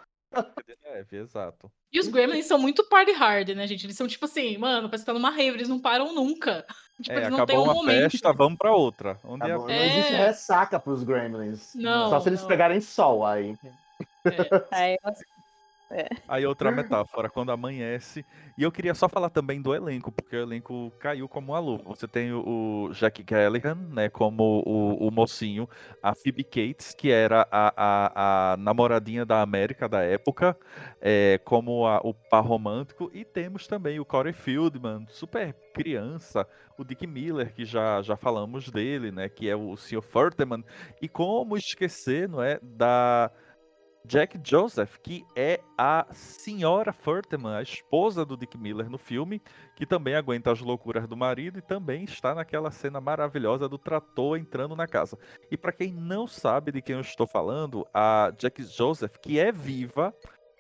De neve, exato. E os Gremlins são muito party hard, né, gente? Eles são tipo assim, mano, parece que tá numa rave, eles não param nunca. Tipo, É, eles não têm um uma momento. festa, vamos pra outra. Onde é- Não É. existe ressaca pros Gremlins. Não, Só se eles não. pegarem sol aí. Aí eu Aí outra metáfora, quando amanhece. E eu queria só falar também do elenco, porque o elenco caiu como uma luva. Você tem o Jack Galligan, né, como o, o mocinho, a Phoebe Cates, que era a, a, a namoradinha da América da época, é, como a- o par romântico. E temos também o Corey Fieldman, super criança, o Dick Miller, que já, já falamos dele, né, que é o Sr. Furteman. E como esquecer, não é, da... Jack Joseph, que é a senhora Furteman, a esposa do Dick Miller no filme, que também aguenta as loucuras do marido e também está naquela cena maravilhosa do trator entrando na casa. E para quem não sabe de quem eu estou falando, a Jack Joseph, que é viva,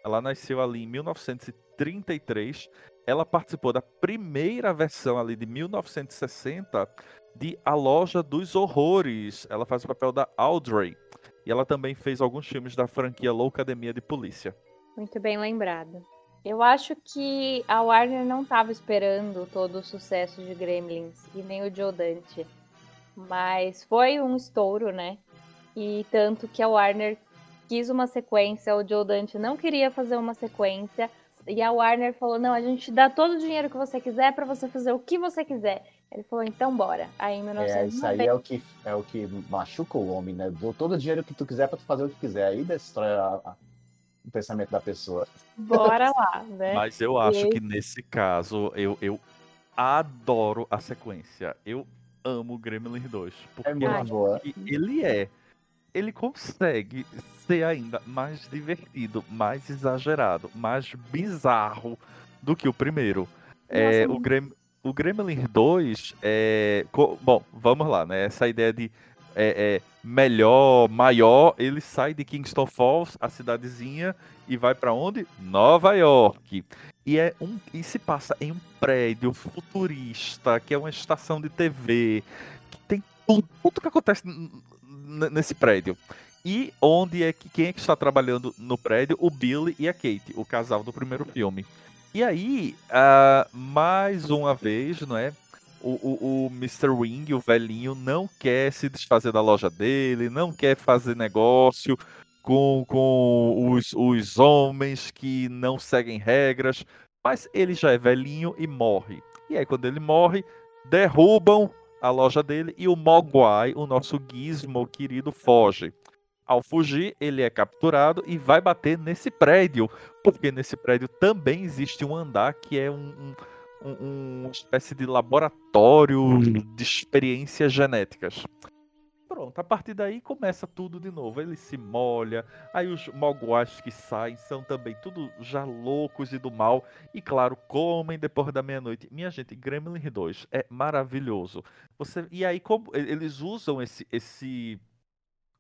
ela nasceu ali em 1933, ela participou da primeira versão ali de 1960 de A Loja dos Horrores. Ela faz o papel da Audrey. E ela também fez alguns filmes da franquia Loucademia de Polícia. Muito bem lembrado. Eu acho que a Warner não estava esperando todo o sucesso de Gremlins e nem o Joe Dante. Mas foi um estouro, né? E tanto que a Warner quis uma sequência, o Joe Dante não queria fazer uma sequência. E a Warner falou: não, a gente dá todo o dinheiro que você quiser para você fazer o que você quiser. Ele falou: então bora. Aí em É, isso aí 1990. é o, que, é o que machuca o homem, né? Dou todo o dinheiro que tu quiser pra tu fazer o que quiser. Aí destrói a- a- o pensamento da pessoa. Bora lá, né? Mas eu acho aí- que nesse caso, eu, eu adoro a sequência. Eu amo Gremlins 2. Porque É eu muito acho boa. que ele é. Ele consegue ser ainda mais divertido, mais exagerado, mais bizarro do que o primeiro. É, o, Grem, o Gremlin 2 é. Bom, vamos lá, né? Essa ideia de é, é, melhor, maior, ele sai de Kingston Falls, a cidadezinha, e vai pra onde? Nova York. E, é um, e se passa em um prédio futurista, que é uma estação de TV, que tem tudo, tudo que acontece nesse prédio. E onde é que quem é que está trabalhando no prédio? O Billy e a Kate, o casal do primeiro filme. E aí, ah, mais uma vez, não é? O, o, o Mr. Wing, o velhinho, não quer se desfazer da loja dele, não quer fazer negócio com, com os, os homens que não seguem regras, mas ele já é velhinho e morre. E aí, quando ele morre, derrubam a loja dele e o Mogwai, o nosso gizmo querido, foge. Ao fugir, ele é capturado e vai bater nesse prédio, porque nesse prédio também existe um andar que é um, um, um- uma espécie de laboratório de experiências genéticas. Pronto, a partir daí começa tudo de novo. Ele se molha, aí os mogwais que saem são também tudo já loucos e do mal. E claro, comem depois da meia-noite. Minha gente, Gremlin 2 é maravilhoso. Você, e aí, como eles usam esse, esse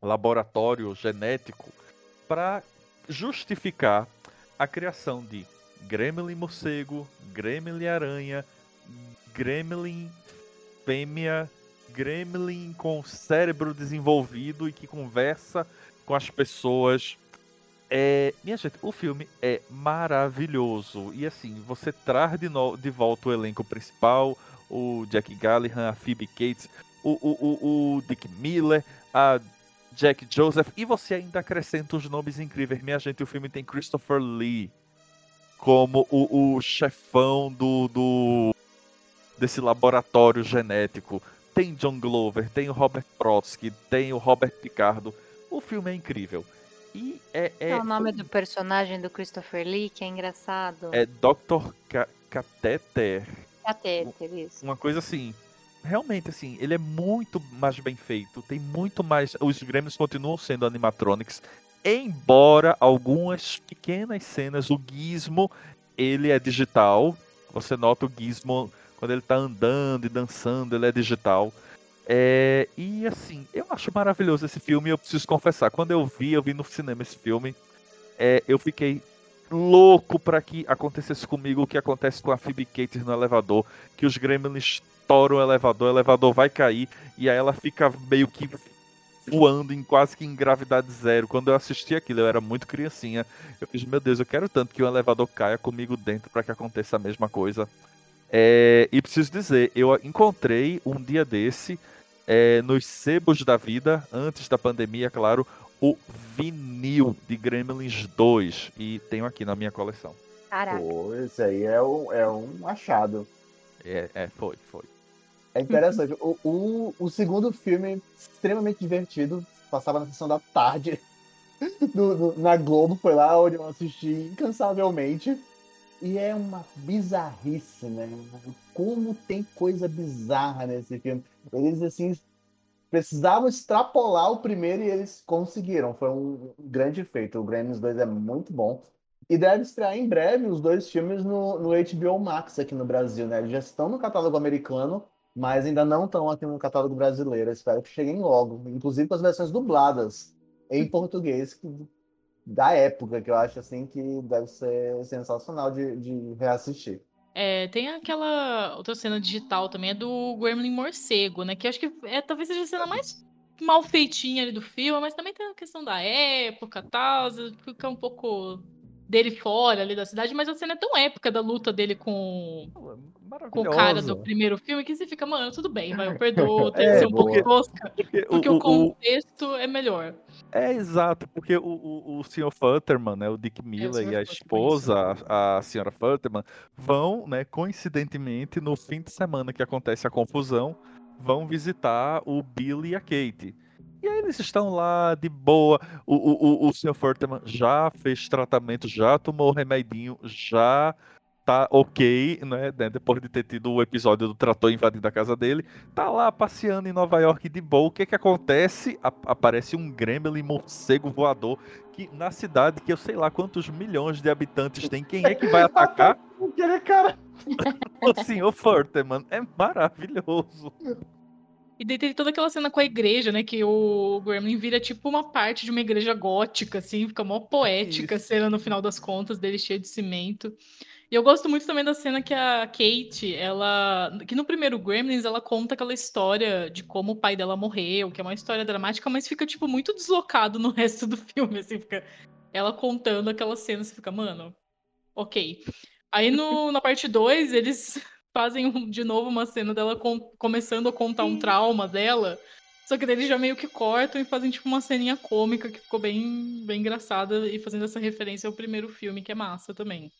laboratório genético para justificar a criação de Gremlin morcego, Gremlin aranha, Gremlin fêmea, Gremlin com cérebro desenvolvido e que conversa com as pessoas. É, minha gente, o filme é maravilhoso. E assim, você traz de, no- de volta o elenco principal, o Jack Gallihan, a Phoebe Cates, o, o, o, o Dick Miller, a Jack Joseph, e você ainda acrescenta os nomes incríveis. Minha gente, o filme tem Christopher Lee como o, o chefão do, do desse laboratório genético. Tem John Glover, tem o Robert Brodsky, tem o Robert Picardo. O filme é incrível. E é, é, É o nome do personagem do Christopher Lee, que é engraçado. é Dr. Ca- Catheter. Catéter, isso. Uma coisa assim. Realmente, assim, ele é muito mais bem feito. Tem muito mais. Os Gremlins continuam sendo animatronics. Embora algumas pequenas cenas, o Gizmo, ele é digital. Você nota o Gizmo quando ele tá andando e dançando, ele é digital. É, e assim, eu acho maravilhoso esse filme. Eu preciso confessar, quando eu vi, eu vi no cinema esse filme, é, eu fiquei louco para que acontecesse comigo o que acontece com a Phoebe Cates no elevador, que os Gremlins estouram o elevador, o elevador vai cair e aí ela fica meio que voando em quase que em gravidade zero. Quando eu assisti aquilo, eu era muito criancinha. Eu fiz, meu Deus, eu quero tanto que o elevador caia comigo dentro para que aconteça a mesma coisa. É, e preciso dizer, eu encontrei um dia desse, é, nos sebos da vida, antes da pandemia, claro, o vinil de Gremlins 2. E tenho aqui na minha coleção. Caraca. Pô, esse aí é um, é um achado. É, é foi, foi. É interessante. o, o, o segundo filme, extremamente divertido, passava na sessão da tarde do- do- na Globo, foi lá onde eu assisti incansavelmente. E é uma bizarrice, né? Como tem coisa bizarra nesse filme. Eles, assim, precisavam extrapolar o primeiro e eles conseguiram. Foi um grande feito. O Gremlins 2 é muito bom. E deve estrear em breve os dois filmes no, no HBO Max aqui no Brasil, né? Eles já estão no catálogo americano, mas ainda não estão aqui no catálogo brasileiro. Espero que cheguem logo, inclusive com as versões dubladas em português da época, que eu acho assim que deve ser sensacional de, de reassistir. É, tem aquela outra cena digital também, é do Gremlin Morcego, né? Que acho que é, talvez seja a cena mais mal feitinha ali do filme, mas também tem a questão da época e tal, fica um pouco dele fora ali da cidade, mas a cena é tão épica da luta dele com, com o cara do primeiro filme que você fica, mano, tudo bem, vai, eu perdoo ter É, ser um pouco tosca, Porque, porque o, o, o- o- contexto é melhor. é exato, porque o, o, o Sr. Futterman, né, o Dick Miller Sr. e a esposa, a, a senhora Futterman, vão, né, coincidentemente, no fim de semana que acontece a confusão, vão visitar o Billy e a Kate. E aí eles estão lá de boa. O, o, o, o Sr. Futterman já fez tratamento, já tomou o remedinho, já tá ok, né? né, Depois de ter tido o episódio do trator invadindo a casa dele. Tá lá passeando em Nova York de boa. O que que acontece? A- aparece um gremlin morcego voador que na cidade que eu sei lá quantos milhões de habitantes tem. Quem é que vai atacar? Aquele cara. o Sr. Futterman. É maravilhoso. E daí tem toda aquela cena com a igreja, né? Que o Gremlin vira tipo uma parte de uma igreja gótica, assim, fica mó poética a cena no final das contas, dele cheio de cimento. E eu gosto muito também da cena que a Kate, ela. Que no primeiro Gremlins ela conta aquela história de como o pai dela morreu, que é uma história dramática, mas fica, tipo, muito deslocado no resto do filme, assim, fica. Ela contando aquela cena, você fica, mano, ok. Aí no, na parte 2, eles fazem de novo uma cena dela com- começando a contar um trauma dela. Só que daí eles já meio que cortam e fazem tipo uma ceninha cômica que ficou bem, bem engraçada e fazendo essa referência ao primeiro filme, que é massa também.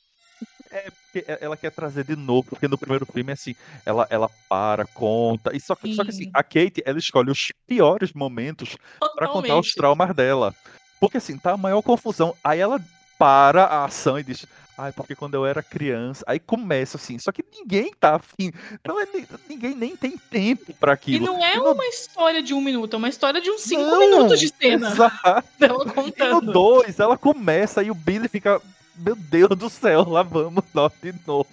Porque e- ela quer trazer de novo, porque no primeiro filme, assim, ela, ela para, conta. E só, que- só que assim, Sim. a Kate, ela escolhe os piores momentos pra contar os traumas dela. Porque assim, tá a maior confusão. Aí ela para a ação e diz. Ai, porque quando eu era criança. Aí começa assim. Só que ninguém tá afim. Não é, ni- ninguém nem tem tempo pra E aquilo. não é E no- uma história de um minuto, é uma história de uns cinco Não, minutos de cena Exato. dela E no contando. 2, ela começa e o Billy fica. Meu Deus do céu, lá vamos nós de novo.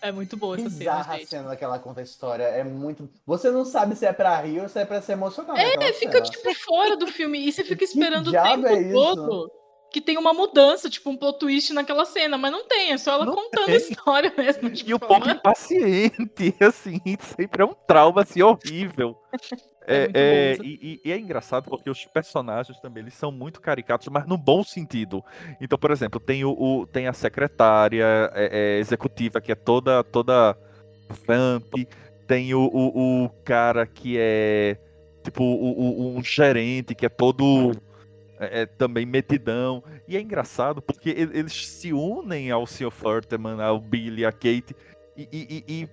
É muito boa essa cena, Bizarra a gente. cena que ela conta a história. É muito. Você não sabe se é pra rir ou se é pra se emocionar. É, naquela fica cena. tipo fora do filme. E você fica esperando o tempo é todo que tem uma mudança, tipo um plot twist naquela cena, mas não tem, é só ela Não contando tem. a história mesmo. Tipo, E o povo mano, impaciente, assim, sempre é um trauma assim, horrível. É É, é, bom e, e- é engraçado porque os personagens também eles são muito caricatos, mas no bom sentido. Então, por exemplo, tem, o, o- tem a secretária é, é, executiva que é toda toda vamp, tem o, o, o cara que é tipo o- um gerente que é todo é, é, também metidão. E é engraçado porque eles se unem ao Sr. Furterman, ao Billy, a Kate, e- e- e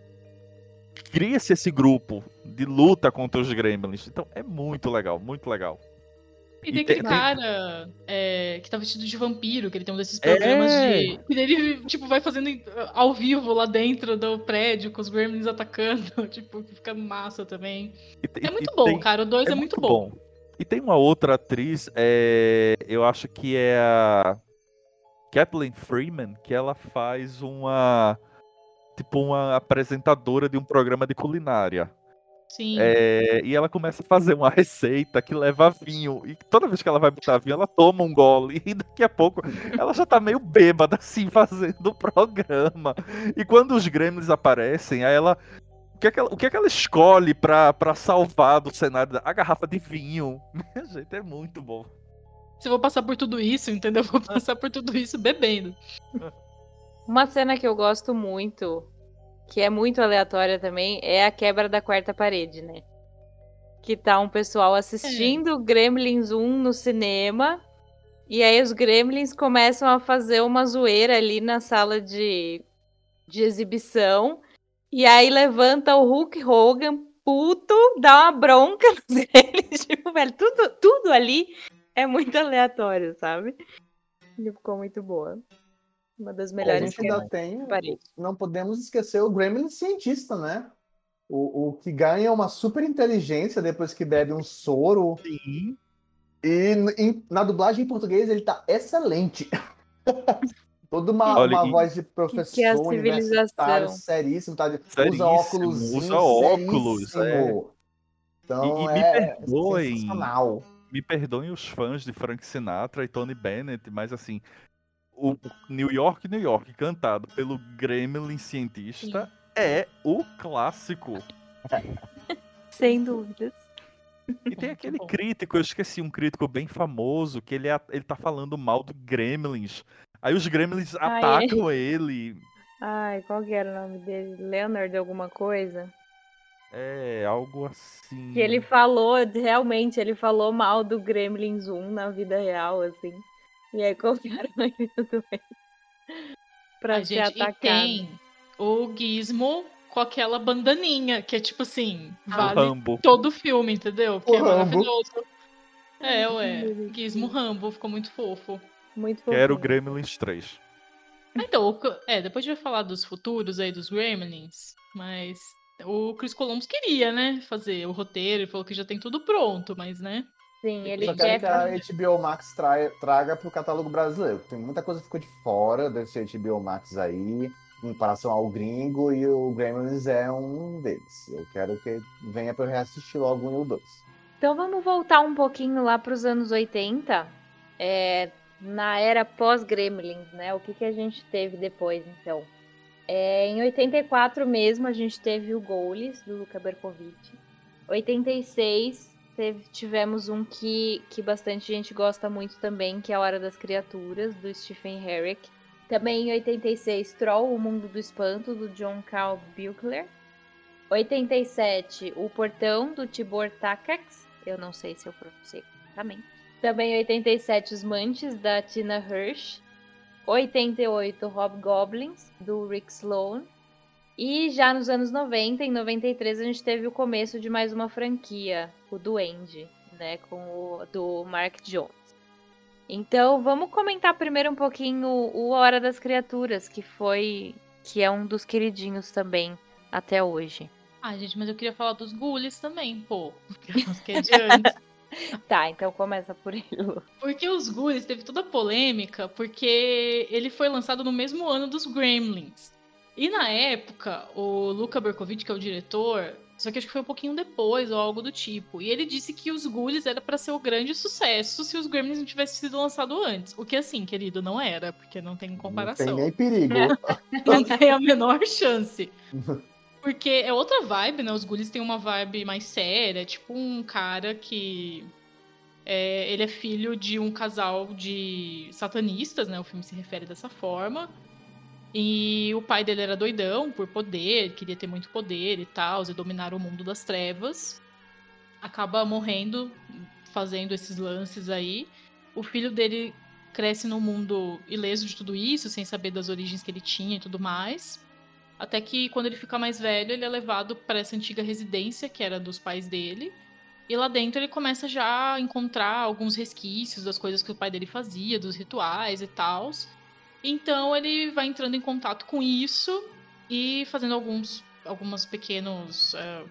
cria-se esse grupo de luta contra os Gremlins. Então é muito legal, muito legal. E tem aquele cara é, que tá vestido de vampiro, que ele tem um desses programas é. de. E ele, tipo, vai fazendo ao vivo lá dentro do prédio, com os gremlins atacando. Tipo, que fica massa também. E, é muito bom, tem... cara. O 2 é, é, muito, muito bom. bom. E tem uma outra atriz, é... eu acho que é a Kathleen Freeman, que ela faz uma. Tipo, uma apresentadora de um programa de culinária. Sim. É, e ela começa a fazer uma receita que leva vinho. E toda vez que ela vai botar vinho, ela toma um gole. E daqui a pouco ela já tá meio bêbada, assim, fazendo o programa. E quando os gremlins aparecem, aí ela. O que é que ela, o que é que ela escolhe pra, pra salvar do cenário? A garrafa de vinho. Minha gente, é muito bom. Se eu vou passar por tudo isso, entendeu? vou passar por tudo isso bebendo. Uma cena que eu gosto muito que é muito aleatória também, é a quebra da quarta parede, né? Que tá um pessoal assistindo é. Gremlins 1 no cinema. E aí os Gremlins começam a fazer uma zoeira ali na sala de, de exibição. E aí levanta o Hulk Hogan, puto, dá uma bronca nos Gremlins. Tipo, velho, tudo, tudo ali é muito aleatório, sabe? E ficou muito boa. Uma das melhores. A gente ainda tem. Não podemos esquecer o Gremlin cientista, né? O, o que ganha uma super inteligência depois que bebe um soro. Sim. E em, na dublagem em português ele tá excelente. Toda uma, Olha, uma voz de professor que é universitário, seríssimo, tá? Seríssimo, usa óculos. Usa óculos, é. Então e, e é, me perdoem. Me perdoem os fãs de Frank Sinatra e Tony Bennett, mas assim, o New York, New York, cantado pelo Gremlin cientista, Sim. é o clássico. Sem dúvidas. E tem aquele crítico, eu esqueci um crítico bem famoso, que ele, ele tá falando mal do Gremlins. Aí os Gremlins Ai, atacam é. ele. Ai, qual que era o nome dele? Leonard alguma coisa? É, algo assim. Que ele falou, realmente, ele falou mal do Gremlins 1 na vida real, assim. E aí colocaram ele tudo bem. Pra a ser gente, atacado. E tem o Gizmo com aquela bandaninha, que é tipo assim, vale Rambo. todo o filme, entendeu? Que o é maravilhoso. É, ué. Gizmo Rambo, ficou muito fofo. Muito fofo. Quero o Gremlins 3. Então, é, depois a gente vai falar dos futuros aí dos Gremlins, mas o Chris Columbus queria, né, fazer o roteiro, ele falou que já tem tudo pronto, mas, né, Sim, ele Só quer que a HBO Max traga, traga para o catálogo brasileiro. Tem muita coisa que ficou de fora desse HBO Max aí, em comparação ao gringo, e o Gremlins é um deles. Eu quero que venha para eu reassistir logo um e o dois. Então vamos voltar um pouquinho lá para os anos 80, é, na era pós-Gremlins, né? O que, que a gente teve depois, então? É, em 84 mesmo, a gente teve o Goles, do Luca Berkovic. 86, teve, tivemos um que, que bastante gente gosta muito também, que é A Hora das Criaturas, do Stephen Herrick. Também em 86, Troll, O Mundo do Espanto, do John Carl Buechler. 87, O Portão, do Tibor Takacs. Eu não sei se eu pronunciei corretamente. Também em 87, Os Mantes, da Tina Hirsch. 88, Hobgoblins, do Rick Sloan. E já nos anos 90, em 93, a gente teve o começo de mais uma franquia, o Duende, né, com o do Mark Jones. Então, vamos comentar primeiro um pouquinho o Hora das Criaturas, que foi que é um dos queridinhos também até hoje. Ah, gente, mas eu queria falar dos Ghoulies também, pô. Que é de antes. tá, então começa por ele. Porque os Ghoulies teve toda a polêmica, porque ele foi lançado no mesmo ano dos Gremlins. E na época, o Luca Berkovic, que é o diretor, só que acho que foi um pouquinho depois ou algo do tipo. E ele disse que os Ghoulies era para ser o grande sucesso se os Gremlins não tivessem sido lançados antes. O que assim, querido, não era, porque não tem comparação. Não tem nem perigo. não tem a menor chance. Porque é outra vibe, né? Os Ghoulies têm uma vibe mais séria, tipo um cara que é, ele é filho de um casal de satanistas, né? O filme se refere dessa forma. E o pai dele era doidão por poder, queria ter muito poder e tal, e dominar o mundo das trevas. Acaba morrendo fazendo esses lances aí. O filho dele cresce no mundo ileso de tudo isso, sem saber das origens que ele tinha e tudo mais. Até que quando ele fica mais velho, ele é levado para essa antiga residência que era dos pais dele. E lá dentro ele começa já a encontrar alguns resquícios das coisas que o pai dele fazia, dos rituais e tal. Então ele vai entrando em contato com isso e fazendo alguns algumas pequenos uh,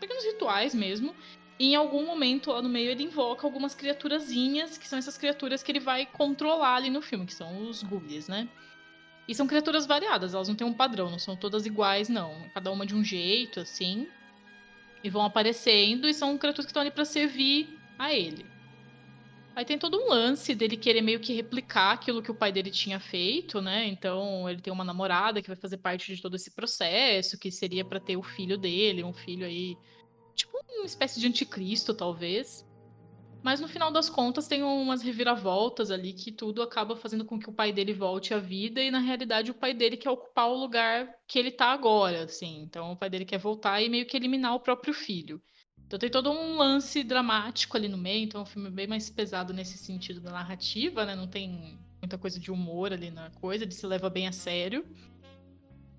pequenos rituais mesmo. E em algum momento lá no meio ele invoca algumas criaturazinhas, que são essas criaturas que ele vai controlar ali no filme, que são os ghoulies, né? E são criaturas variadas, elas não têm um padrão, não são todas iguais, não. Cada uma de um jeito, assim. E vão aparecendo e são criaturas que estão ali para servir a ele. Aí tem todo um lance dele querer meio que replicar aquilo que o pai dele tinha feito, né? Então ele tem uma namorada que vai fazer parte de todo esse processo, que seria para ter o filho dele, um filho aí, tipo uma espécie de anticristo, talvez. Mas no final das contas tem umas reviravoltas ali que tudo acaba fazendo com que o pai dele volte à vida e na realidade o pai dele quer ocupar o lugar que ele tá agora, assim. Então o pai dele quer voltar e meio que eliminar o próprio filho. Então tem todo um lance dramático ali no meio, então é um filme bem mais pesado nesse sentido da narrativa, né? Não tem muita coisa de humor ali na coisa, ele se leva bem a sério.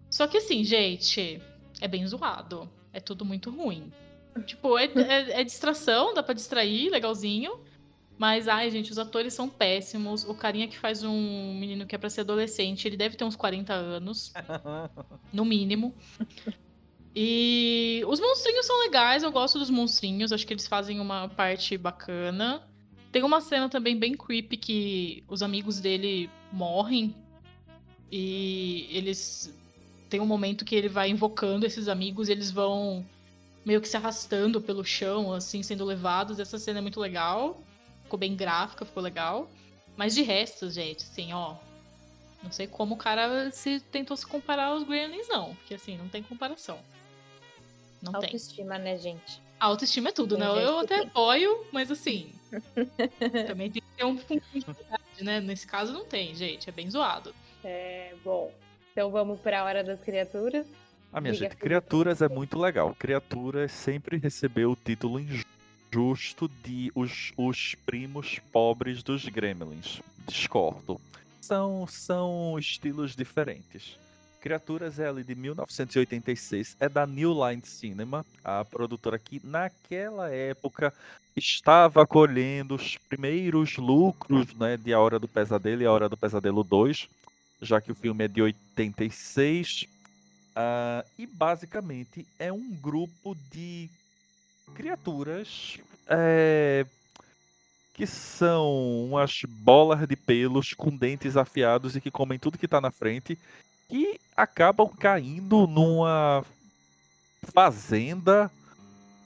Só que assim, gente, é bem zoado. É tudo muito ruim. Tipo, é, é, é, distração, dá pra distrair, legalzinho. Mas, ai, gente, os atores são péssimos. O carinha que faz um menino que é pra ser adolescente, ele deve ter uns 40 anos. no mínimo. E os monstrinhos são legais, eu gosto dos monstrinhos, acho que eles fazem uma parte bacana. Tem uma cena também bem creepy que os amigos dele morrem. E eles. Tem um momento que ele vai invocando esses amigos e eles vão meio que se arrastando pelo chão, assim, sendo levados. Essa cena é muito legal. Ficou bem gráfica, ficou legal. Mas de resto, gente, assim, ó. Não sei como o cara se tentou se comparar aos Gremlins, não. Porque assim, não tem comparação. Não Autoestima, tem. né, gente? Autoestima é tudo, tem né? Eu até tem. apoio, mas assim. também tem que ter um né? Nesse caso não tem, gente. É bem zoado. É, bom. Então vamos para a hora das criaturas. A minha gente, Criaturas é muito legal. Criaturas sempre recebeu o título injusto de os, os primos pobres dos Gremlins. Discordo. São, são estilos diferentes. Criaturas é ali de 1986, é da New Line Cinema, a produtora que naquela época estava colhendo os primeiros lucros né, de A Hora do Pesadelo e A Hora do Pesadelo 2, já que o filme é de 86 Uh, e basicamente é um grupo de criaturas é, que são umas bolas de pelos com dentes afiados e que comem tudo que está na frente, que acabam caindo numa fazenda,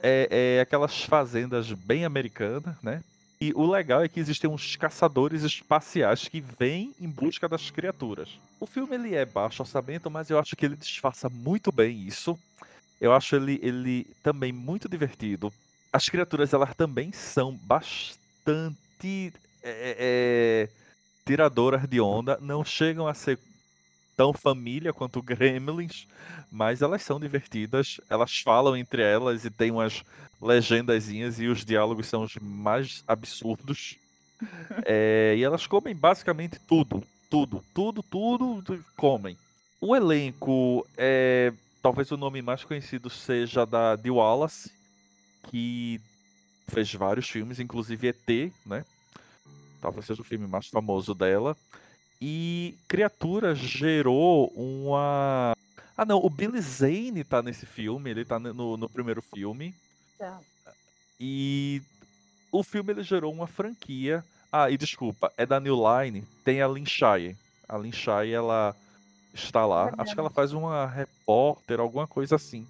é, é, aquelas fazendas bem americanas, né? E o legal é que existem uns caçadores espaciais que vêm em busca das criaturas. O filme ele é baixo orçamento, mas eu acho que ele disfarça muito bem isso. Eu acho ele, ele também muito divertido. As criaturas elas também são bastante é, é, tiradoras de onda. Não chegam a ser tão família quanto Gremlins, mas elas são divertidas. Elas falam entre elas e tem umas legendazinhas e os diálogos são os mais absurdos. É, e elas comem basicamente tudo, tudo, tudo, tudo comem. O elenco é talvez o nome mais conhecido seja da de Wallace, que fez vários filmes, inclusive ET, né? Talvez seja o filme mais famoso dela. E Criaturas gerou uma. Ah, não, o Billy Zane tá nesse filme, ele tá no, no primeiro filme. Tá. E o filme ele gerou uma franquia. Ah, e desculpa, é da New Line, tem a Lynn Shire. A Lynn Shire, ela está lá. Acho que ela faz uma repórter, alguma coisa assim.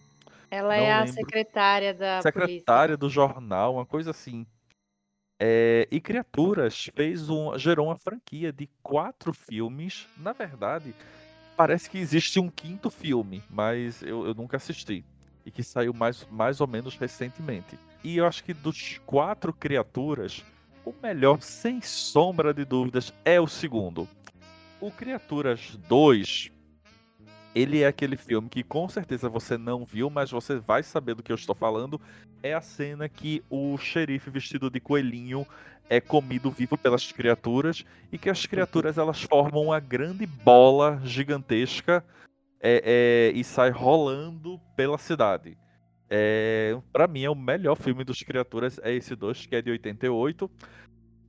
Ela Não é a secretária da Secretária polícia. do jornal, uma coisa assim. É, e Criaturas fez um, gerou uma franquia de quatro filmes. Na verdade, parece que existe um quinto filme, mas eu, eu nunca assisti e que saiu mais, mais ou menos recentemente. E eu acho que dos quatro criaturas, o melhor, sem sombra de dúvidas, é o segundo. O Criaturas 2, ele é aquele filme que com certeza você não viu, mas você vai saber do que eu estou falando. É a cena que o xerife vestido de coelhinho é comido vivo pelas criaturas e que as criaturas elas formam uma grande bola gigantesca é, é, e sai rolando pela cidade. É, para mim, é o melhor filme dos Criaturas, é esse 2, que é de 88.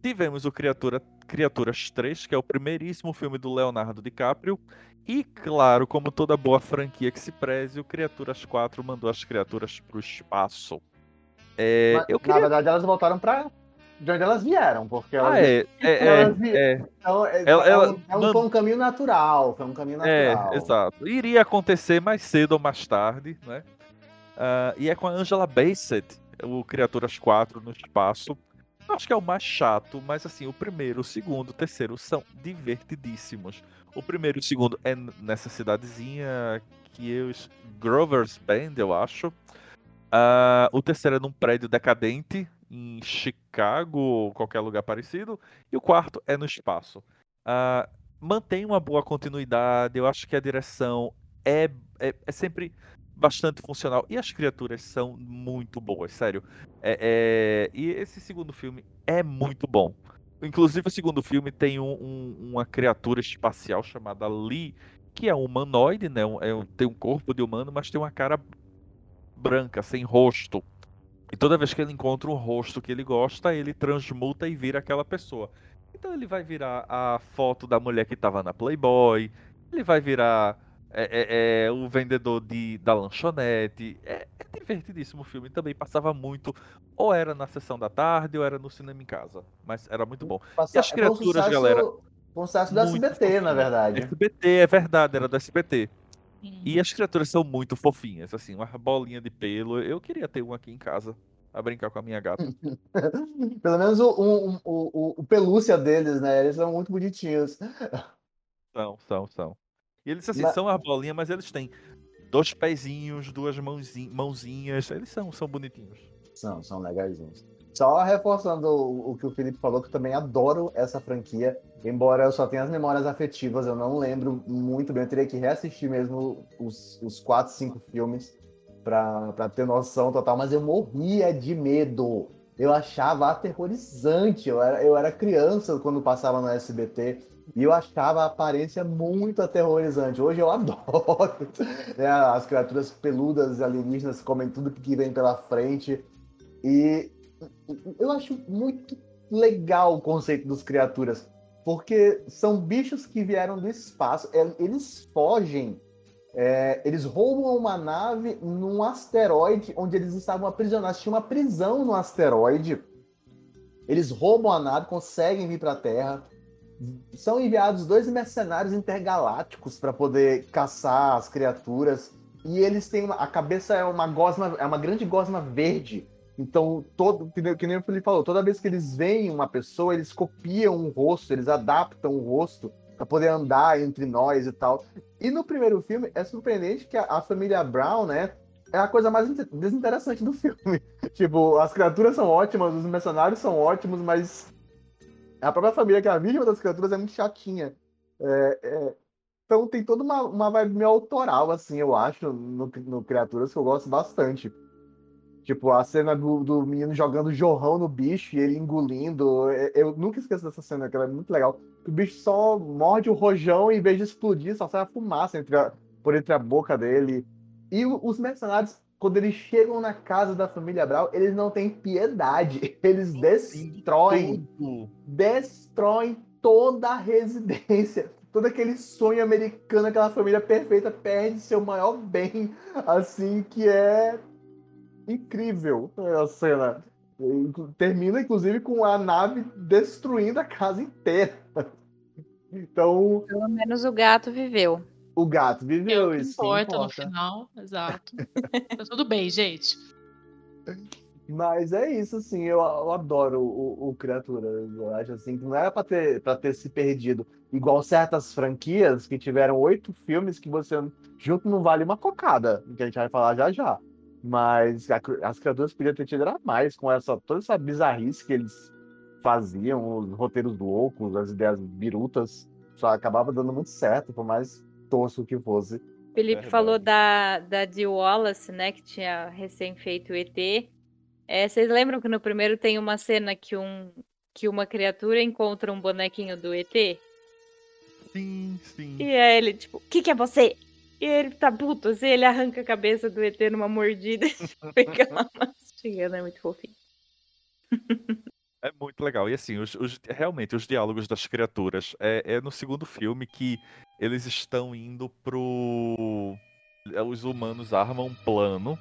Tivemos o Criatura, Criaturas 3, que é o primeiríssimo filme do Leonardo DiCaprio. E, claro, como toda boa franquia que se preze, o Criaturas 4 mandou as criaturas pro espaço. É, Mas, eu Na queria... verdade, elas voltaram pra de onde elas vieram, porque elas, Ah, é, é, é, elas é, Então, é, Ela- é ela- um, é um- foi um caminho natural, foi um caminho É, natural. exato. Iria acontecer mais cedo ou mais tarde, né? Ah, e é com a Angela Bassett, o Criaturas 4 no espaço. Acho que é o mais chato, mas assim, o primeiro, o segundo, o terceiro são divertidíssimos. O primeiro e o segundo é nessa cidadezinha que es- Grover's Bend, eu acho. Ah, o terceiro é num prédio decadente em Chicago ou qualquer lugar parecido. E o quarto é no espaço. Ah, mantém uma boa continuidade. Eu acho que a direção é, é, é sempre bastante funcional. E as criaturas são muito boas, sério. É- é- E esse segundo filme é muito bom. Inclusive, o segundo filme tem um- um- uma criatura espacial chamada Lee, que é um humanoide, né? É tem um corpo de humano, mas tem uma cara branca, sem rosto. E toda vez que ele encontra um rosto que ele gosta, ele transmuta e vira aquela pessoa. Então ele vai virar a foto da mulher que tava na Playboy, ele vai virar é, é, é, o vendedor de, da lanchonete. É, é divertidíssimo o filme. Também passava muito, ou era na sessão da tarde, ou era no cinema em casa. Mas era muito bom. Passa- E as um criaturas, galera? Um sucesso do SBT, na fofinho. verdade. SBT, é verdade, era do SBT. Sim. E as criaturas são muito fofinhas, assim, uma bolinha de pelo. Eu queria ter um aqui em casa, a brincar com a minha gata. Pelo menos o, o, o, o- o pelúcia deles, né? Eles são muito bonitinhos. São, são, são. E eles, assim, Mas- são as bolinhas, mas eles têm dois pezinhos, duas mãozinhas, mãozinhas. Eles são, são bonitinhos. São, são legaisinhos. Só reforçando o, o que o Felipe falou, que eu também adoro essa franquia, embora eu só tenha as memórias afetivas, eu não lembro muito bem, eu teria que reassistir mesmo os, os quatro, cinco filmes pra ter noção total, mas eu morria de medo. Eu achava aterrorizante. Eu era, eu era criança quando passava no SBT e eu achava a aparência muito aterrorizante. Hoje eu adoro. né? As criaturas peludas alienígenas comem tudo que vem pela frente. E eu acho muito legal o conceito dos criaturas, porque são bichos que vieram do espaço, é, eles fogem, é, eles roubam uma nave num asteroide onde eles estavam aprisionados. Tinha uma prisão no asteroide. Eles roubam a nave, conseguem vir para a Terra. São enviados dois mercenários intergalácticos para poder caçar as criaturas. E eles têm uma, a cabeça é uma gosma, é uma grande gosma verde. Então, todo, que nem, o Felipe falou, toda vez que eles veem uma pessoa, eles copiam o rosto, eles adaptam o rosto para poder andar entre nós e tal. E no primeiro filme é surpreendente que a, a família Brown, né, é a coisa mais inte- desinteressante do filme. tipo, as criaturas são ótimas, os mercenários são ótimos, mas a própria família, que é a vítima das criaturas, é muito chatinha. É, é, então tem toda uma, uma vibe meio autoral, assim, eu acho, no, no Criaturas, que eu gosto bastante. Tipo, a cena do, do menino jogando jorrão no bicho e ele engolindo. é- Eu nunca esqueço dessa cena, que ela é muito legal. O bicho só morde o rojão e em vez de explodir, só sai a fumaça entre a- por entre a boca dele. E os mercenários, quando eles chegam na casa da família Brown, eles não têm piedade. Eles destroem Tudo. destroem toda a residência. Todo aquele sonho americano, aquela família perfeita, perde seu maior bem, assim, que é incrível a cena. Termina, inclusive, com a nave destruindo a casa inteira. Então, Pelo menos o gato viveu. o gato É viveu o que isso. que importa no importa. final, exato. tá tudo bem, gente. Mas é isso, assim, eu, eu adoro o, o Criatura. Eu acho assim que não era pra ter, pra ter se perdido. Igual certas franquias que tiveram oito filmes que você junto não vale uma cocada, que a gente vai falar já já. Mas a as criaturas podiam ter tido mais com essa, toda essa bizarrice que eles faziam, os roteiros loucos, as ideias birutas. Só acabava dando muito certo, por mais tosco que fosse. Felipe Verdade. falou da, da Jill Wallace, né, que tinha recém feito o ET. É, vocês lembram que no primeiro tem uma cena que, um, que uma criatura encontra um bonequinho do ET? Sim, sim. E aí ele, tipo, o que, que é você? E ele tá puto, assim, ele arranca a cabeça do ET numa mordida e fica lá mastigando, é muito fofinho. É muito legal. E assim, os, os- realmente, os diálogos das criaturas. É, é no segundo filme que eles estão indo pro. é, Os humanos armam um plano,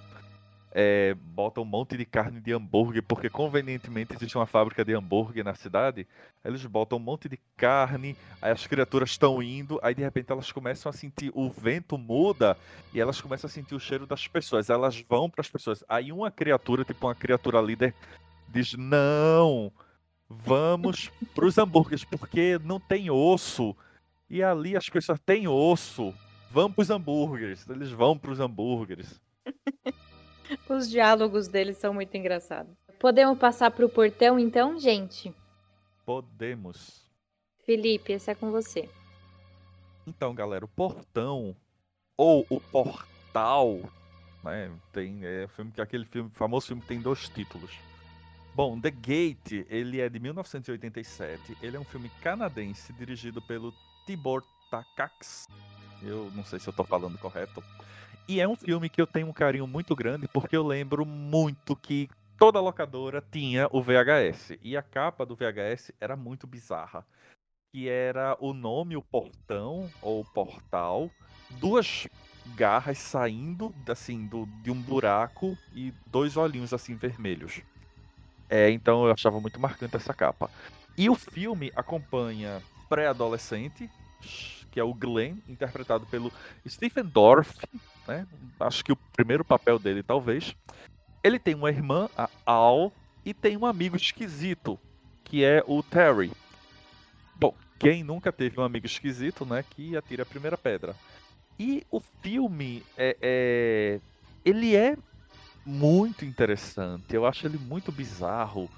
é, botam um monte de carne de hambúrguer, porque convenientemente existe uma fábrica de hambúrguer na cidade. Eles botam um monte de carne, aí as criaturas estão indo, aí de repente elas começam a sentir o vento muda e elas começam a sentir o cheiro das pessoas. Elas vão para as pessoas. Aí uma criatura, tipo uma criatura líder, diz: Não, vamos pros hambúrgueres, porque não tem osso. E ali as pessoas têm osso. Vamos pros hambúrgueres. Eles vão pros hambúrgueres. Os diálogos deles são muito engraçados. Podemos passar pro portão então, gente? Podemos. Felipe, esse é com você. Então, galera, o portão ou o portal, né? Tem é, filme que aquele filme famoso filme que tem dois títulos. Bom, The Gate, ele é de 1987. Ele é um filme canadense dirigido pelo Tibor Takacs. Eu não sei se eu tô falando correto. E é um filme que eu tenho um carinho muito grande porque eu lembro muito que toda locadora tinha o VHS. E a capa do VHS era muito bizarra. Que era o nome, o portão ou portal, duas garras saindo assim do, de um buraco e dois olhinhos assim vermelhos. É, então eu achava muito marcante essa capa. E o filme acompanha pré-adolescente, que é o Glenn, interpretado pelo Stephen Dorff, né? Acho que o primeiro papel dele, talvez. Ele tem uma irmã, a Al, e tem um amigo esquisito, que é o Terry. Bom, quem nunca teve um amigo esquisito, né? Que atira a primeira pedra. E o filme é, é- ele é muito interessante. Eu acho ele muito bizarro.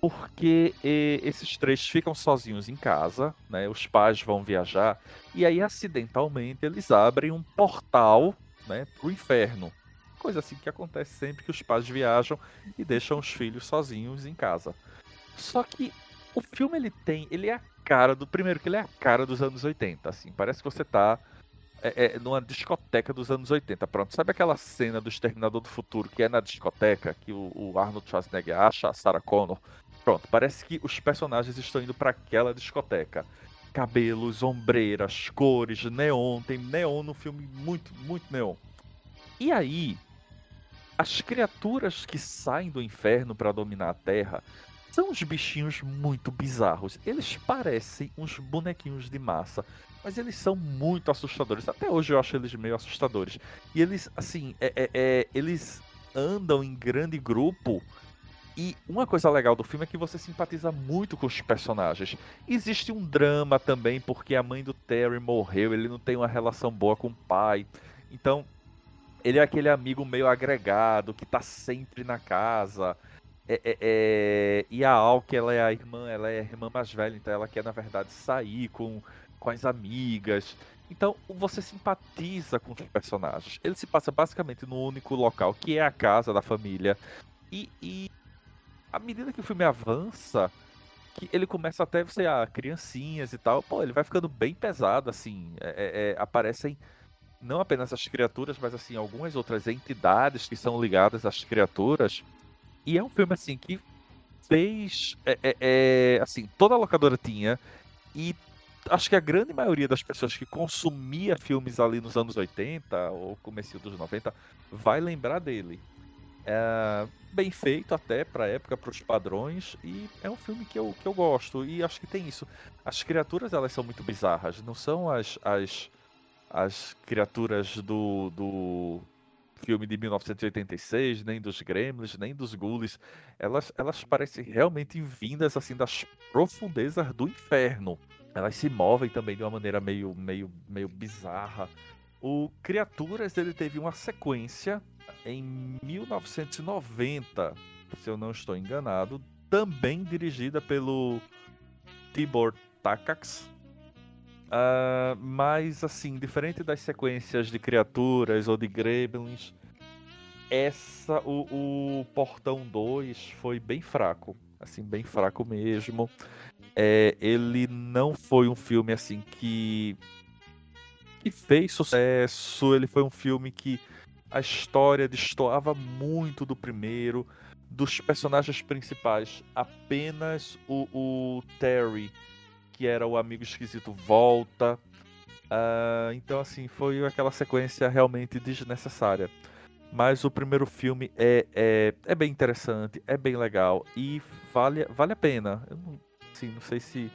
Porque eh, esses três ficam sozinhos em casa, né? Os pais vão viajar e aí acidentalmente eles abrem um portal, né, pro inferno. Coisa assim que acontece sempre que os pais viajam e deixam os filhos sozinhos em casa. Só que o filme ele tem, ele é a cara do primeiro que ele é a cara dos anos 80, assim. Parece que você tá é, é, numa discoteca dos anos 80. Pronto, sabe aquela cena do Exterminador do Futuro que é na discoteca, que o, o Arnold Schwarzenegger acha a Sarah Connor? Pronto, parece que os personagens estão indo para aquela discoteca. Cabelos, ombreiras, cores, neon, tem neon no filme, muito, muito neon. E aí, as criaturas que saem do inferno para dominar a Terra são uns bichinhos muito bizarros. Eles parecem uns bonequinhos de massa, mas eles são muito assustadores. Até hoje eu acho eles meio assustadores. E eles, assim, é, é- é- eles andam em grande grupo. E uma coisa legal do filme é que você simpatiza muito com os personagens. Existe um drama também, porque a mãe do Terry morreu, ele não tem uma relação boa com o pai. Então, ele é aquele amigo meio agregado, que tá sempre na casa. É- é- é, E a Alk, ela é a irmã, ela é a irmã mais velha, então ela quer, na verdade, sair com, com as amigas. Então, você simpatiza com os personagens. Ele se passa basicamente no único local, que é a casa da família. E, e à medida que o filme avança, que ele começa até você, ah, criancinhas e tal, pô, ele vai ficando bem pesado, assim. É- é- é, aparecem não apenas as criaturas, mas assim, algumas outras entidades que são ligadas às criaturas. E é um filme assim que fez. é- é- é, assim, toda a locadora tinha. E acho que a grande maioria das pessoas que consumia filmes ali nos anos 80 ou começo dos 90 vai lembrar dele. É bem feito até pra época, pros padrões, e é um filme que eu, que eu gosto. E acho que tem isso. As criaturas elas são muito bizarras, não são as, as, as criaturas do, do filme de 1986, nem dos Gremlins, nem dos Ghouls. Elas, elas parecem realmente vindas assim das profundezas do inferno. Elas se movem também de uma maneira meio, meio, meio bizarra. O Criaturas ele teve uma sequência em 1990, se eu não estou enganado, também dirigida pelo Tibor Takacs. Ah, mas assim, diferente das sequências de criaturas ou de gremlins, essa o, o Portão 2 foi bem fraco, assim, bem fraco mesmo. É, ele não foi um filme assim que que fez sucesso, ele foi um filme que a história destoava muito do primeiro, dos personagens principais, apenas o, o Terry, que era o amigo esquisito, volta. Uh, então, assim, foi aquela sequência realmente desnecessária. Mas o primeiro filme é, é, é bem interessante, é bem legal e vale, vale a pena. Eu não, assim, não sei se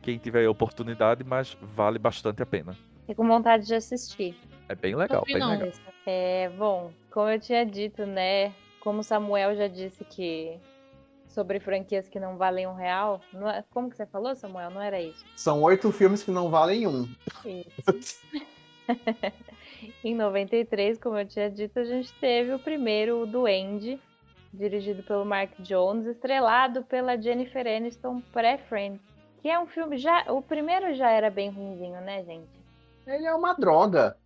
quem tiver a oportunidade, mas vale bastante a pena. Fico com vontade de assistir. É bem legal, bem legal. É, bom, como eu tinha dito, né? Como Samuel já disse que sobre franquias que não valem um real. Não é, como que você falou, Samuel? Não era isso? São oito filmes que não valem um. Isso. em 93, como eu tinha dito, a gente teve o primeiro, o Duende, dirigido pelo Mark Jones, estrelado pela Jennifer Aniston pré-Friends. Que é um filme já. O primeiro já era bem ruimzinho, né, gente? Ele é uma droga.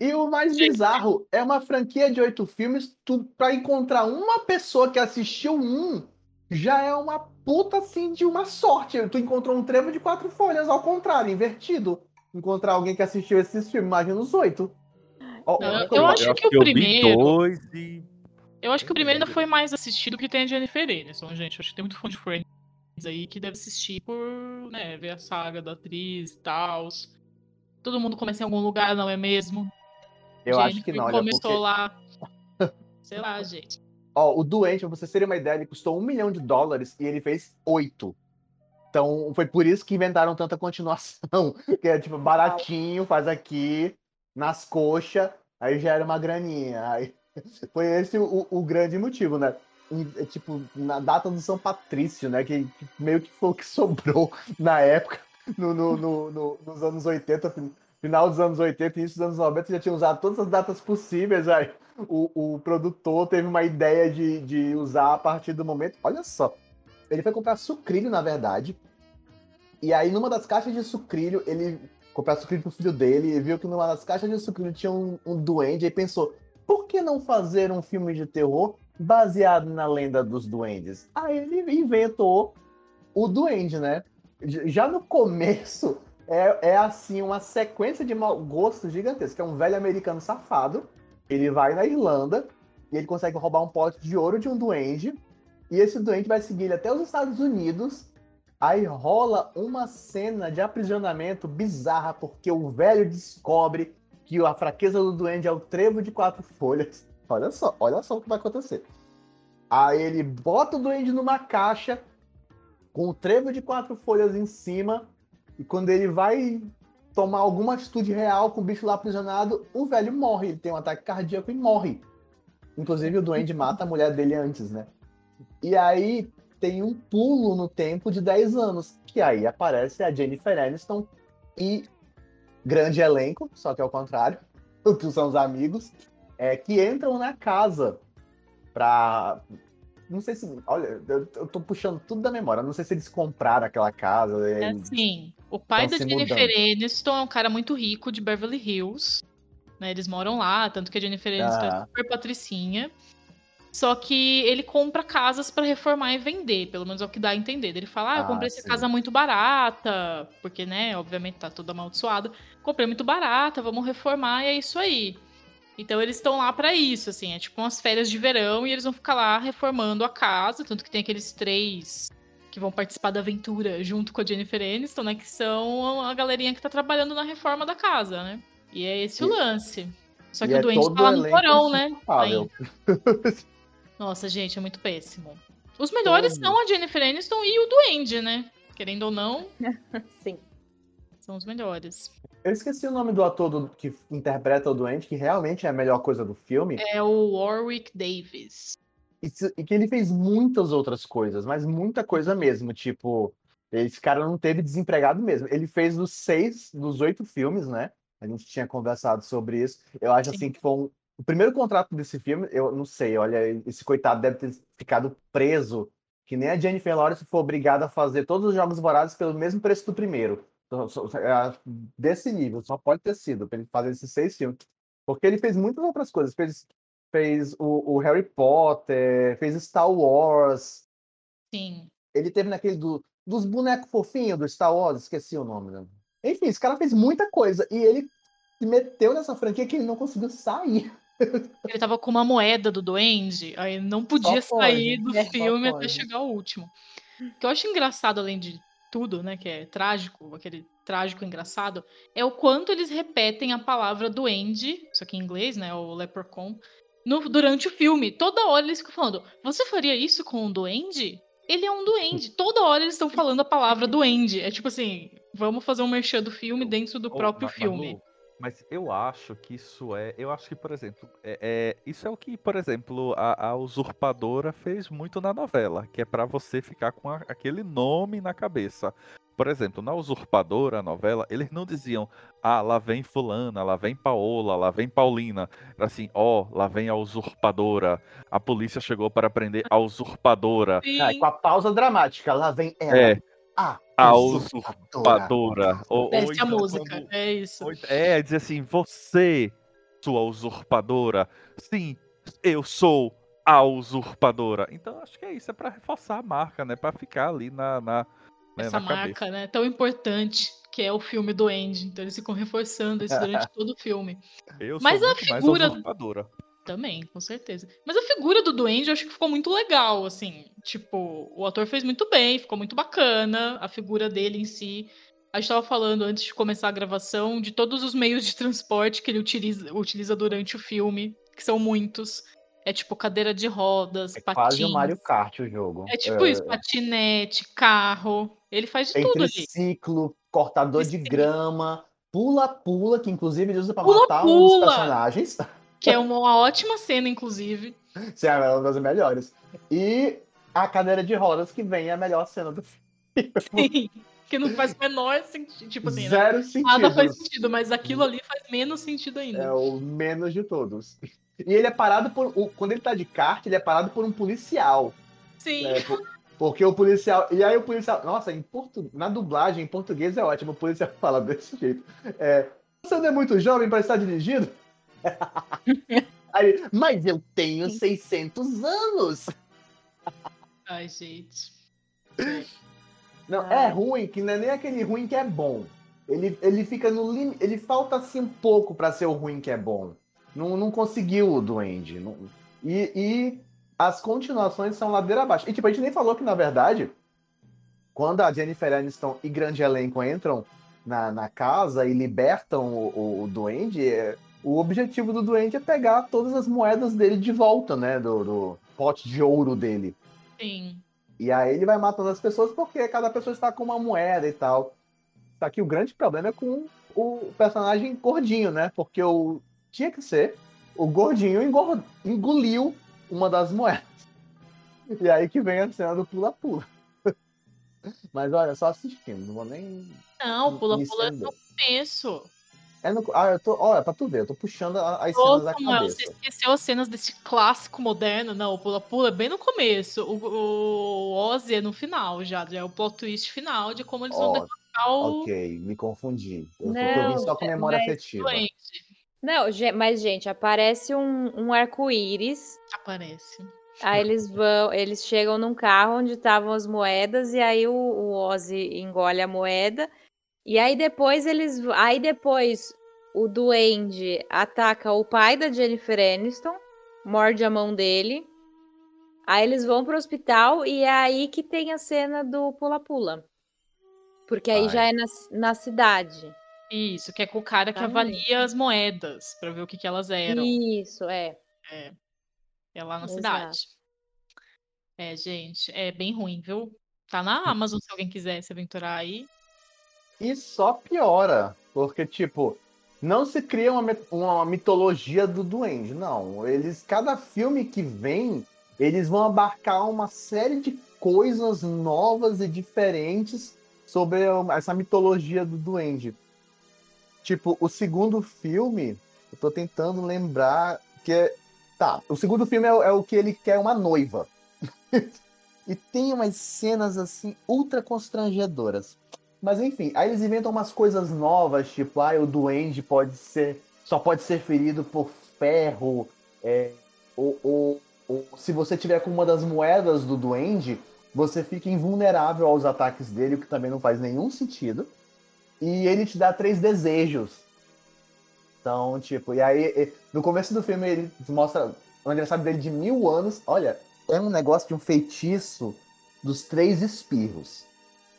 E o mais bizarro é uma franquia de oito filmes. Tu, pra encontrar uma pessoa que assistiu um, já é uma puta assim de uma sorte. Tu encontrou um trevo de quatro folhas, ao contrário, invertido. Encontrar alguém que assistiu esses filmes, imagina os oito. Eu, eu, acho que, que o primeiro. E... Eu acho que o primeiro ainda foi mais assistido que tem a Jennifer Aniston, gente. Eu acho que tem muito fã de Friends aí que deve assistir por né, ver a saga da atriz e tal. Todo mundo começa em algum lugar, não é mesmo? Eu gente, acho que não. Começou porque... lá. Sei lá, gente. Ó, o Doente, pra você ter uma ideia, ele custou um milhão de dólares e ele fez oito. Então, foi por isso que inventaram tanta continuação. Que é tipo, baratinho, faz aqui, nas coxas, aí já era uma graninha. Aí, foi esse o, o grande motivo, né? É, tipo, na data do São Patrício, né? Que, que meio que foi o que sobrou na época no, no, no, no, nos anos 80, final dos anos 80 e início dos anos 90, já tinha usado todas as datas possíveis. Aí o, o produtor teve uma ideia de, de usar a partir do momento. Olha só, ele foi comprar sucrilho, na verdade. E aí, numa das caixas de sucrilho, ele comprar sucrilho pro filho dele e viu que numa das caixas de sucrilho tinha um, um duende e pensou: por que não fazer um filme de terror baseado na lenda dos duendes? Aí ele inventou o duende, né? Já no começo é, é assim uma sequência de mau gosto gigantesca. É um velho americano safado. Ele vai na Irlanda e ele consegue roubar um pote de ouro de um duende. E esse duende vai seguir ele até os Estados Unidos. Aí rola uma cena de aprisionamento bizarra, porque o velho descobre que a fraqueza do duende é o trevo de quatro folhas. Olha só, olha só o que vai acontecer. Aí ele bota o duende numa caixa com o trevo de quatro folhas em cima, e quando ele vai tomar alguma atitude real com o bicho lá aprisionado, o velho morre, ele tem um ataque cardíaco e morre. Inclusive o duende mata a mulher dele antes, né? E aí tem um pulo no tempo de 10 anos, que aí aparece a Jennifer Aniston e grande elenco, só que ao contrário, que são os amigos, é, que entram na casa pra não sei se. Olha, eu, eu tô puxando tudo da memória. Não sei se eles compraram aquela casa. É assim. O pai da Jennifer Aniston é um cara muito rico de Beverly Hills. Né, eles moram lá, tanto que a Jennifer Aniston é ah. é super patricinha. Só que ele compra casas para reformar e vender, pelo menos é o que dá a entender. Ele fala: Ah, eu comprei ah, essa casa muito barata, porque, né, obviamente tá toda amaldiçoada. Comprei muito barata, vamos reformar e é isso aí. Então eles estão lá para isso, assim, é tipo umas férias de verão e eles vão ficar lá reformando a casa, tanto que tem aqueles três que vão participar da aventura junto com a Jennifer Aniston, né, que são a galerinha que tá trabalhando na reforma da casa, né? E é esse e, o lance. Só que o é doente tá lá no porão, né? Nossa, gente, é muito péssimo. Os melhores são a Jennifer Aniston e o Duende, né? Querendo ou não. Sim. São os melhores. Eu esqueci o nome do ator do, que interpreta o doente, que realmente é a melhor coisa do filme. É o Warwick Davis. E, e, que ele fez muitas outras coisas, mas muita coisa mesmo. Tipo, esse cara não teve desempregado mesmo. Ele fez os seis dos oito filmes, né? A gente tinha conversado sobre isso. Eu acho Sim. assim que foi um, o primeiro contrato desse filme. Eu não sei, olha, esse coitado deve ter ficado preso. Que nem a Jennifer Lawrence foi obrigada a fazer todos os jogos vorazes pelo mesmo preço do primeiro. É, desse nível, só pode ter sido para ele fazer esses seis filmes. Porque ele fez muitas outras coisas. Fez, fez o, o Harry Potter, fez Star Wars. Sim. Ele teve naquele do, dos bonecos fofinhos do Star Wars, esqueci o nome. Né? Enfim, esse cara fez muita coisa. E ele se meteu nessa franquia que ele não conseguiu sair. Ele tava com uma moeda do Duende, aí não podia Só sair pode, do é, filme até chegar o último. O que eu acho engraçado, além de tudo, né, que é trágico, aquele trágico engraçado, é o quanto eles repetem a palavra duende, isso aqui em inglês, né, o leprechaun, no- durante o filme. Toda hora eles ficam falando, você faria isso com um duende? Ele é um duende. Toda hora eles estão falando a palavra duende. É tipo assim, vamos fazer um merchan do filme dentro do Ô, próprio filme. Mas eu acho que isso é. Eu acho que, por exemplo, é, é- isso é o que, por exemplo, a, a usurpadora fez muito na novela, que é pra você ficar com a- aquele nome na cabeça. Por exemplo, na usurpadora, a novela, eles não diziam, ah, lá vem fulana, lá vem Paola, lá vem Paulina. Era assim, ó, lá vem a usurpadora. A polícia chegou para prender a usurpadora. Sim. Ah, com a pausa dramática, lá vem ela. É, A, a usurpadora. Ou, a então música. quando- É isso. Ou ent- É, dizer assim, você, sua usurpadora. Sim, eu sou a usurpadora. Então acho que é isso, é pra reforçar a marca, né? Pra ficar ali na, na, né, essa na marca, cabeça. né, tão importante que é o filme do Andy. Então eles ficam reforçando isso durante todo o filme. Eu Mas sou a figura- usurpadora. Também, com certeza. Mas a figura do Duende eu acho que ficou muito legal, assim. Tipo, o ator fez muito bem, ficou muito bacana. A figura dele em si. A gente tava falando antes de começar a gravação de todos os meios de transporte que ele utiliza, utiliza durante o filme, que são muitos. É tipo cadeira de rodas, É patins. quase o Mario Kart o jogo. É tipo isso, patinete, carro. Ele faz de tudo ali. Triciclo, cortador de Triciclo. grama, pula-pula, que inclusive ele usa pra Pula, matar dos pula. personagens. Que é uma ótima cena, inclusive. Sim, é uma das melhores. E a cadeira de rodas, que vem é a melhor cena do filme. que não faz o menor sentido. Tipo assim, né? Zero sentido. Nada faz sentido, mas aquilo ali faz menos sentido ainda. É o menos de todos. E ele é parado por. Quando ele tá de kart, ele é parado por um policial. Sim. né? Por- Porque o policial. E aí o policial. Nossa, em portu... na dublagem, em português é ótimo. O policial fala desse jeito. É, Você não é muito jovem para estar dirigindo? Aí, mas eu tenho 600 anos. Ai, gente. Não, Ah. é ruim, que não é nem aquele ruim que é bom. Ele, ele fica no limite. Ele falta assim um pouco pra ser o ruim que é bom. Não, não conseguiu o Duende. Não- E, e as continuações são ladeira abaixo. E tipo, a gente nem falou que, na verdade, quando a Jennifer Aniston e grande elenco entram na, na casa e libertam o, o, o Duende, é- o objetivo do Duende é pegar todas as moedas dele de volta, né? Do, do pote de ouro dele. Sim. E aí ele vai matando as pessoas porque cada pessoa está com uma moeda e tal. Só que o grande problema é com o personagem gordinho, né? Porque o tinha que ser o gordinho engor- engoliu uma das moedas. E aí que vem a cena do pula-pula. Mas olha, só assistindo, não vou nem. Não, pula-pula é no começo. É no... Ah, eu tô. Olha, pra tu ver, eu tô puxando a- as Ô, cenas da Samuel, você cabeça. esqueceu as cenas desse clássico moderno? Não, o pula-pula é bem no começo. O, o Ozzy é no final já, já é o plot twist final de como eles vão Ó, derrotar o Ok, me confundi. Eu, Não, eu vim só com memória mas- afetiva. Não, mas, gente, aparece um, um arco-íris. Aparece. Aí eles vão, eles chegam num carro onde estavam as moedas, e aí o, o Ozzy engole a moeda. E aí depois eles. Aí depois o Duende ataca o pai da Jennifer Aniston, morde a mão dele. Aí eles vão pro hospital e é aí que tem a cena do pula-pula. Porque aí Ai. já é na, na cidade. Isso, que é com o cara que Exatamente. avalia as moedas pra ver o que, que elas eram. Isso, é. É, é lá na Exato. cidade. É, gente, é bem ruim, viu? Tá na Amazon se alguém quiser se aventurar aí. E só piora, porque, tipo, não se cria uma, uma mitologia do duende, não. Eles, cada filme que vem, eles vão abarcar uma série de coisas novas e diferentes sobre essa mitologia do duende. Tipo, o segundo filme, eu tô tentando lembrar que é. Tá, o segundo filme é, é o que ele quer uma noiva. e tem umas cenas assim ultra constrangedoras. Mas enfim, aí eles inventam umas coisas novas, tipo, ah, o duende pode ser. só pode ser ferido por ferro. É, ou, ou- ou se você tiver com uma das moedas do duende, você fica invulnerável aos ataques dele, o que também não faz nenhum sentido. e ele te dá três desejos. Então, tipo, e aí, no começo do filme, ele mostra o aniversário dele de mil anos. Olha, é um negócio de um feitiço dos três espirros.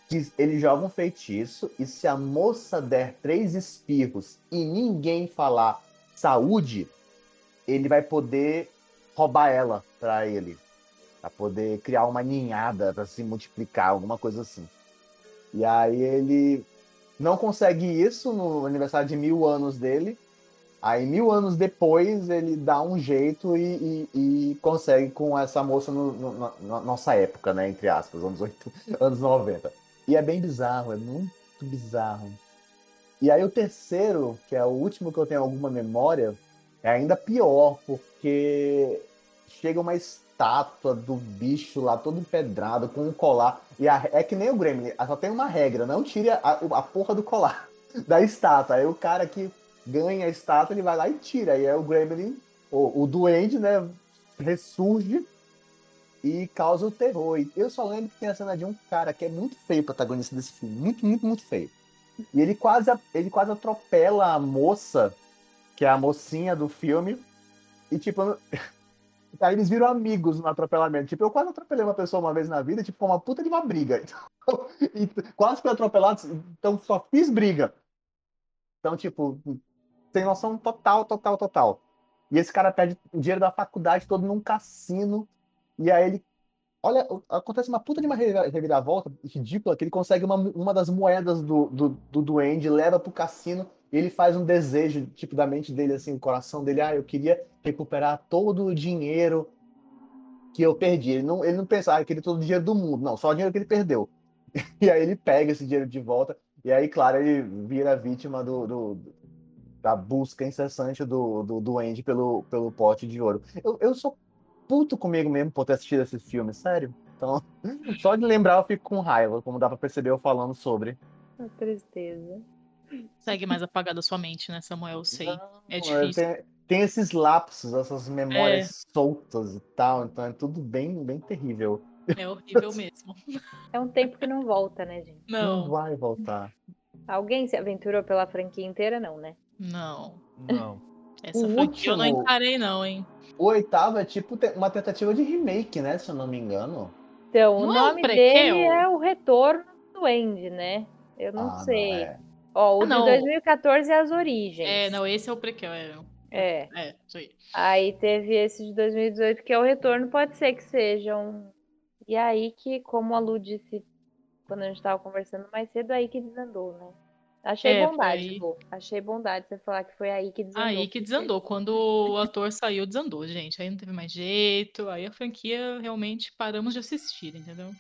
Que ele joga um feitiço e se a moça der três espirros e ninguém falar saúde, ele vai poder roubar ela para ele. Pra poder criar uma ninhada para se multiplicar, alguma coisa assim. E aí ele não consegue isso no aniversário de mil anos dele. Aí, mil anos depois, ele dá um jeito e, e, e consegue com essa moça no, no, na nossa época, né? Entre aspas, anos, 8, anos 90. E é bem bizarro, é muito bizarro. E aí o terceiro, que é o último que eu tenho alguma memória, é ainda pior, porque chega uma estátua do bicho lá todo empedrado, com um colar. E a, é que nem o Gremlin, só tem uma regra, não tire a, a porra do colar da estátua. Aí o cara que ganha a estátua, ele vai lá e tira. E aí o Gremlin, o, o Duende, né, ressurge e causa o terror. E eu só lembro que tem a cena de um cara que é muito feio, protagonista desse filme. Muito, muito, muito feio. E ele quase, ele quase atropela a moça, que é a mocinha do filme. E tipo, aí eles viram amigos no atropelamento. Tipo, eu quase atropelei uma pessoa uma vez na vida, tipo, com uma puta de uma briga. Então, quase fui atropelado, então só fiz briga. Então, tipo, sem noção total, total, total. E esse cara perde o dinheiro da faculdade todo num cassino. E aí ele. Olha, acontece uma puta de uma reviravolta ridícula que ele consegue uma, uma das moedas do, do, do duende, leva pro cassino e ele faz um desejo, tipo, da mente dele, assim, o coração dele, ah, eu queria recuperar todo o dinheiro que eu perdi. Ele não, ele não pensa, ah, eu queria todo o dinheiro do mundo. Não, só o dinheiro que ele perdeu. E aí ele pega esse dinheiro de volta, e aí, claro, ele vira vítima do, do, da busca incessante do, do, do Andy pelo, pelo pote de ouro. Eu, eu sou puto comigo mesmo por ter assistido esse filme, sério. Então, só de lembrar eu fico com raiva, como dá pra perceber eu falando sobre. A tristeza. Segue mais apagada sua mente, né, Samuel? Eu sei. Não, é difícil. Tem, tem, esses lapsos, essas memórias é. soltas e tal, então é tudo bem, bem terrível. É horrível mesmo. É um tempo que não volta, né, gente? Não. Não vai voltar. Alguém se aventurou pela franquia inteira, não, né? Não. Não. Essa o franquia último, eu não encarei, não, hein? O oitavo é tipo uma tentativa de remake, né? Se eu não me engano. Então, não o nome é dele é o Retorno do Andy, né? Eu não ah, sei. Não é. Ó, o ah, de 2014 é as origens. É, não, esse é o prequel, é. É. É, isso aí. Aí teve esse de 2018, que é o retorno, pode ser que seja um. E aí que, como a Lu disse quando a gente tava conversando mais cedo, aí que desandou, né? Achei é, bondade, foi... Achei bondade você falar que foi aí que desandou. Aí que desandou. Quando o ator saiu, desandou, gente. Aí não teve mais jeito. Aí a franquia realmente paramos de assistir, entendeu?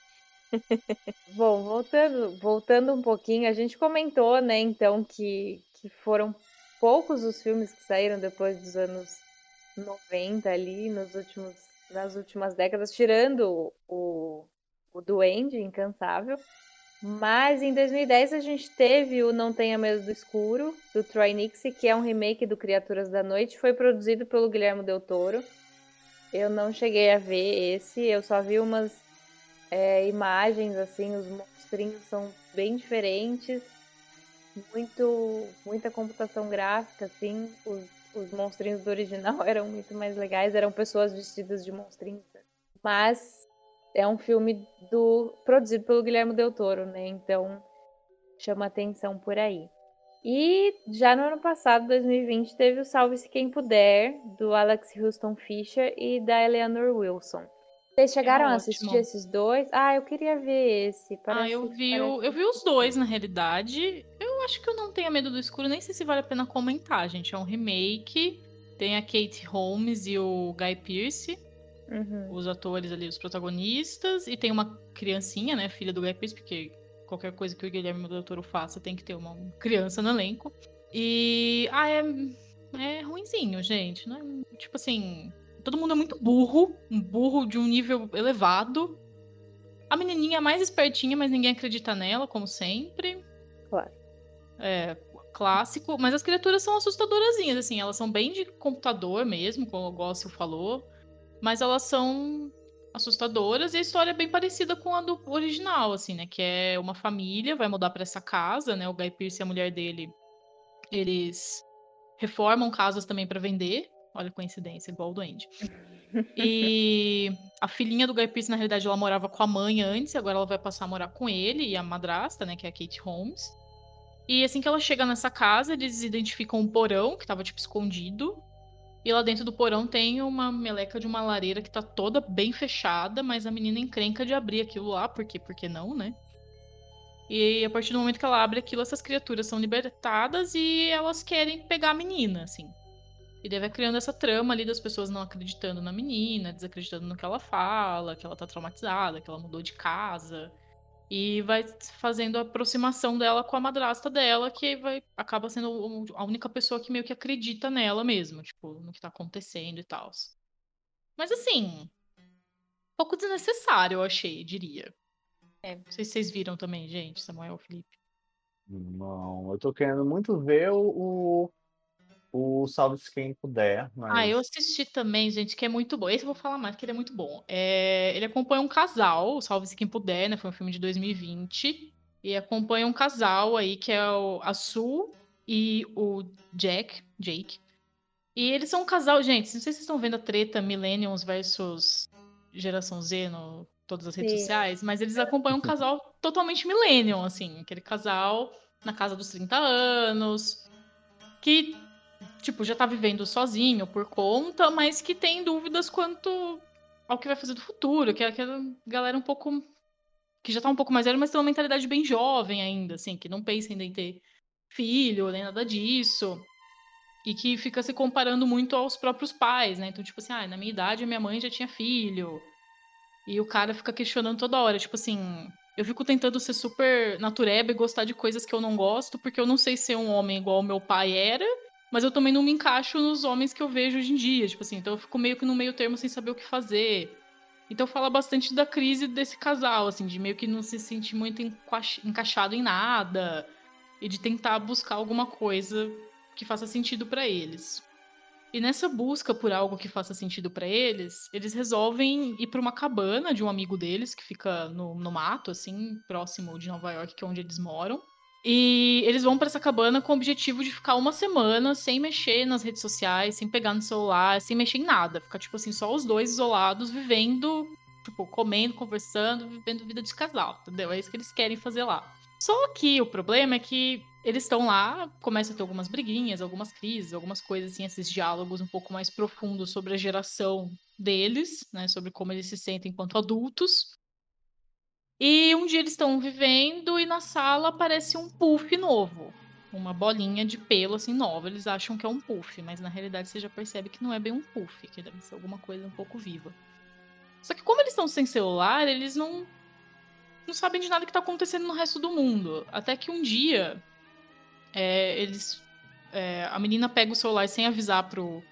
Bom, voltando, voltando um pouquinho, a gente comentou, né, então, que, que foram poucos os filmes que saíram depois dos anos 90 ali, nos últimos, nas últimas décadas, tirando o, o Duende Incansável. Mas em 2010 a gente teve o Não Tenha Medo do Escuro, do Troy Nixie, que é um remake do Criaturas da Noite. Foi produzido pelo Guilherme Del Toro. Eu não cheguei a ver esse, eu só vi umas é, imagens, assim, os monstrinhos são bem diferentes. Muito, muita computação gráfica, assim. Os, os monstrinhos do original eram muito mais legais, eram pessoas vestidas de monstrinhos. Mas é um filme do produzido pelo Guilherme Del Toro, né? Então chama atenção por aí. E já no ano passado, 2020, teve o Salve-se Quem Puder, do Alex Houston Fisher e da Eleanor Wilson. Vocês chegaram é a assistir esses dois? Ah, eu queria ver esse. Parece, ah, eu vi, parece... eu vi os dois, na realidade. Eu acho que eu não tenho medo do escuro, nem sei se vale a pena comentar, gente. É um remake. Tem a Kate Holmes e o Guy Pearce. Uhum. Os atores ali, os protagonistas, e tem uma criancinha, né, filha do Guy Pearce, porque qualquer coisa que o Guilherme Del faça tem que ter uma criança no elenco. E. Ah, é. É ruinzinho, gente. Né? Tipo assim. Todo mundo é muito burro. Um burro de um nível elevado. A menininha é mais espertinha, mas ninguém acredita nela, como sempre. Claro. É, clássico. Mas as criaturas são assustadorazinhas, assim. Elas são bem de computador mesmo, como o Gócio falou. Mas elas são assustadoras e a história é bem parecida com a do original, assim, né? Que é uma família vai mudar para essa casa, né? O Guy Pearce e a mulher dele, eles reformam casas também para vender. Olha a coincidência, igual o do Andy. E a filhinha do Guy Pearce, na realidade, ela morava com a mãe antes, agora ela vai passar a morar com ele e a madrasta, né, que é a Kate Holmes. E assim que ela chega nessa casa, eles identificam um porão que tava, tipo, escondido. E lá dentro do porão tem uma meleca de uma lareira que tá toda bem fechada, mas a menina encrenca de abrir aquilo lá, porque por que não, né? E a partir do momento que ela abre aquilo, essas criaturas são libertadas e elas querem pegar a menina, assim. E vai criando essa trama ali das pessoas não acreditando na menina, desacreditando no que ela fala, que ela tá traumatizada, que ela mudou de casa. E vai fazendo a aproximação dela com a madrasta dela, que vai acaba sendo a única pessoa que meio que acredita nela mesmo, tipo, no que tá acontecendo e tal. Mas assim, um pouco desnecessário, eu achei, diria. É. Não sei se vocês viram também, gente, Samuel, Felipe. Não, eu tô querendo muito ver o, o Salve-se Quem Puder. Mas... Ah, eu assisti também, gente, que é muito bom. Esse eu vou falar mais, que ele é muito bom. É... Ele acompanha um casal, o Salve-se Quem Puder, né? Foi um filme de 2020. E acompanha um casal aí, que é o, a Sue e o Jack, Jake. E eles são um casal, gente, não sei se vocês estão vendo a treta Millennials versus Geração Z no todas as redes Sim. sociais, mas eles acompanham um casal totalmente millennial, assim, aquele casal na casa dos 30 anos, que tipo, já tá vivendo sozinho por conta, mas que tem dúvidas quanto ao que vai fazer do futuro, que é aquela galera um pouco. que já tá um pouco mais velha, mas tem uma mentalidade bem jovem ainda, assim, que não pensa ainda em ter filho, nem nada disso. E que fica se comparando muito aos próprios pais, né? Então, tipo assim, ah, na minha idade minha mãe já tinha filho. E o cara fica questionando toda hora, tipo assim, eu fico tentando ser super natureba e gostar de coisas que eu não gosto, porque eu não sei ser um homem igual meu pai era, mas eu também não me encaixo nos homens que eu vejo hoje em dia, tipo assim, então eu fico meio que no meio termo sem saber o que fazer. Então fala bastante da crise desse casal, assim, de meio que não se sentir muito encaixado em nada e de tentar buscar alguma coisa que faça sentido para eles. E nessa busca por algo que faça sentido para eles, eles resolvem ir para uma cabana de um amigo deles que fica no, no mato, assim, próximo de Nova York, que é onde eles moram. E eles vão para essa cabana com o objetivo de ficar uma semana sem mexer nas redes sociais, sem pegar no celular, sem mexer em nada. Ficar, tipo assim, só os dois isolados, vivendo, tipo, comendo, conversando, vivendo vida de casal, entendeu? É isso que eles querem fazer lá. Só que o problema é que eles estão lá, começa a ter algumas briguinhas, algumas crises, algumas coisas assim, esses diálogos um pouco mais profundos sobre a geração deles, né, sobre como eles se sentem enquanto adultos. E um dia eles estão vivendo e na sala aparece um puff novo. Uma bolinha de pelo assim nova. Eles acham que é um puff, mas na realidade você já percebe que não é bem um puff, que deve ser alguma coisa um pouco viva. Só que como eles estão sem celular, eles não não sabem de nada que tá acontecendo no resto do mundo. Até que um dia é, eles é, a menina pega o celular sem avisar pro,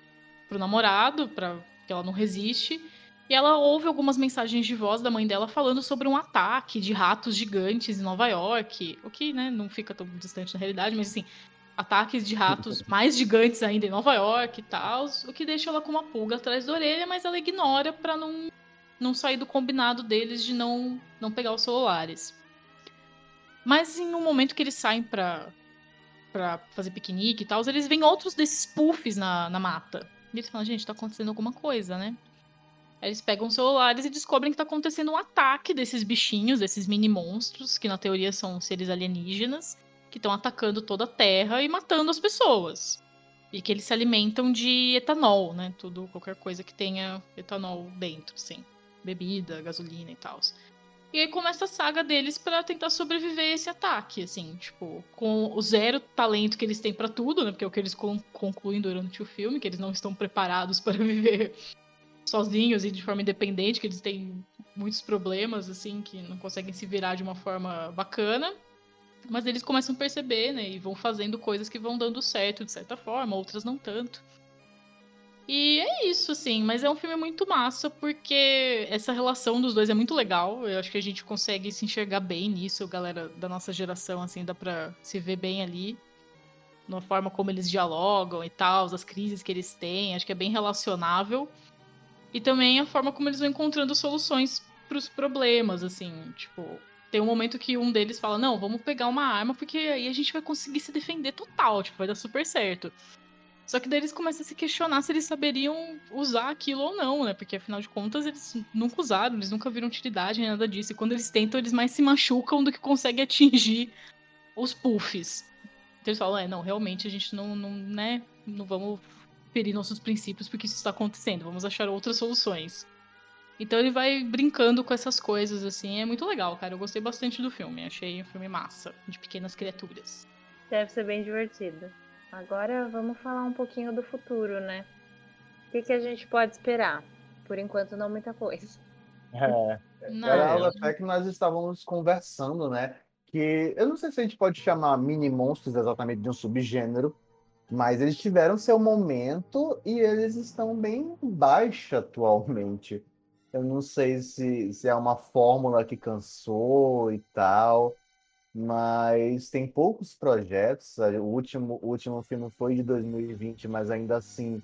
pro namorado, para que ela não resiste. E ela ouve algumas mensagens de voz da mãe dela falando sobre um ataque de ratos gigantes em Nova York. O que, né, não fica tão distante da realidade, mas assim, ataques de ratos mais gigantes ainda em Nova York e tal. O que deixa ela com uma pulga atrás da orelha, mas ela ignora para não, não sair do combinado deles de não, não pegar os celulares. Mas em um momento que eles saem pra, pra fazer piquenique e tal, eles veem outros desses puffs na, na mata. E eles falam, gente, tá acontecendo alguma coisa, né? Eles pegam celulares e descobrem que tá acontecendo um ataque desses bichinhos, desses mini monstros, que na teoria são seres alienígenas, que estão atacando toda a Terra e matando as pessoas. E que eles se alimentam de etanol, né? Tudo, qualquer coisa que tenha etanol dentro, sim. Bebida, gasolina e tal. E aí começa a saga deles para tentar sobreviver a esse ataque, assim, tipo, com o zero talento que eles têm para tudo, né? Porque é o que eles concluem durante o filme, que eles não estão preparados para viver sozinhos e de forma independente, que eles têm muitos problemas, assim, que não conseguem se virar de uma forma bacana. Mas eles começam a perceber, né? E vão fazendo coisas que vão dando certo de certa forma, outras não tanto. E é isso, assim, mas é um filme muito massa porque essa relação dos dois é muito legal. Eu acho que a gente consegue se enxergar bem nisso, galera da nossa geração, assim, dá pra se ver bem ali. Na forma como eles dialogam e tal, as crises que eles têm, acho que é bem relacionável. E também a forma como eles vão encontrando soluções para os problemas, assim, tipo, tem um momento que um deles fala: "Não, vamos pegar uma arma porque aí a gente vai conseguir se defender total, tipo, vai dar super certo". Só que daí eles começam a se questionar se eles saberiam usar aquilo ou não, né? Porque afinal de contas eles nunca usaram, eles nunca viram utilidade nem nada disso. E quando eles tentam, eles mais se machucam do que conseguem atingir os puffs. Então eles falam, é, não, realmente a gente não, não, né, não vamos ferir nossos princípios porque isso está acontecendo, vamos achar outras soluções. Então ele vai brincando com essas coisas, assim, é muito legal, cara. Eu gostei bastante do filme, achei um filme massa, de pequenas criaturas. Deve ser bem divertido. Agora vamos falar um pouquinho do futuro, né? O que, que a gente pode esperar? Por enquanto, não muita coisa. É, era algo até que nós estávamos conversando, né? Que eu não sei se a gente pode chamar mini monstros exatamente de um subgênero, mas eles tiveram seu momento e eles estão bem baixa atualmente. Eu não sei se, se é uma fórmula que cansou e tal, mas tem poucos projetos. O último, o último filme foi de 2020, mas ainda assim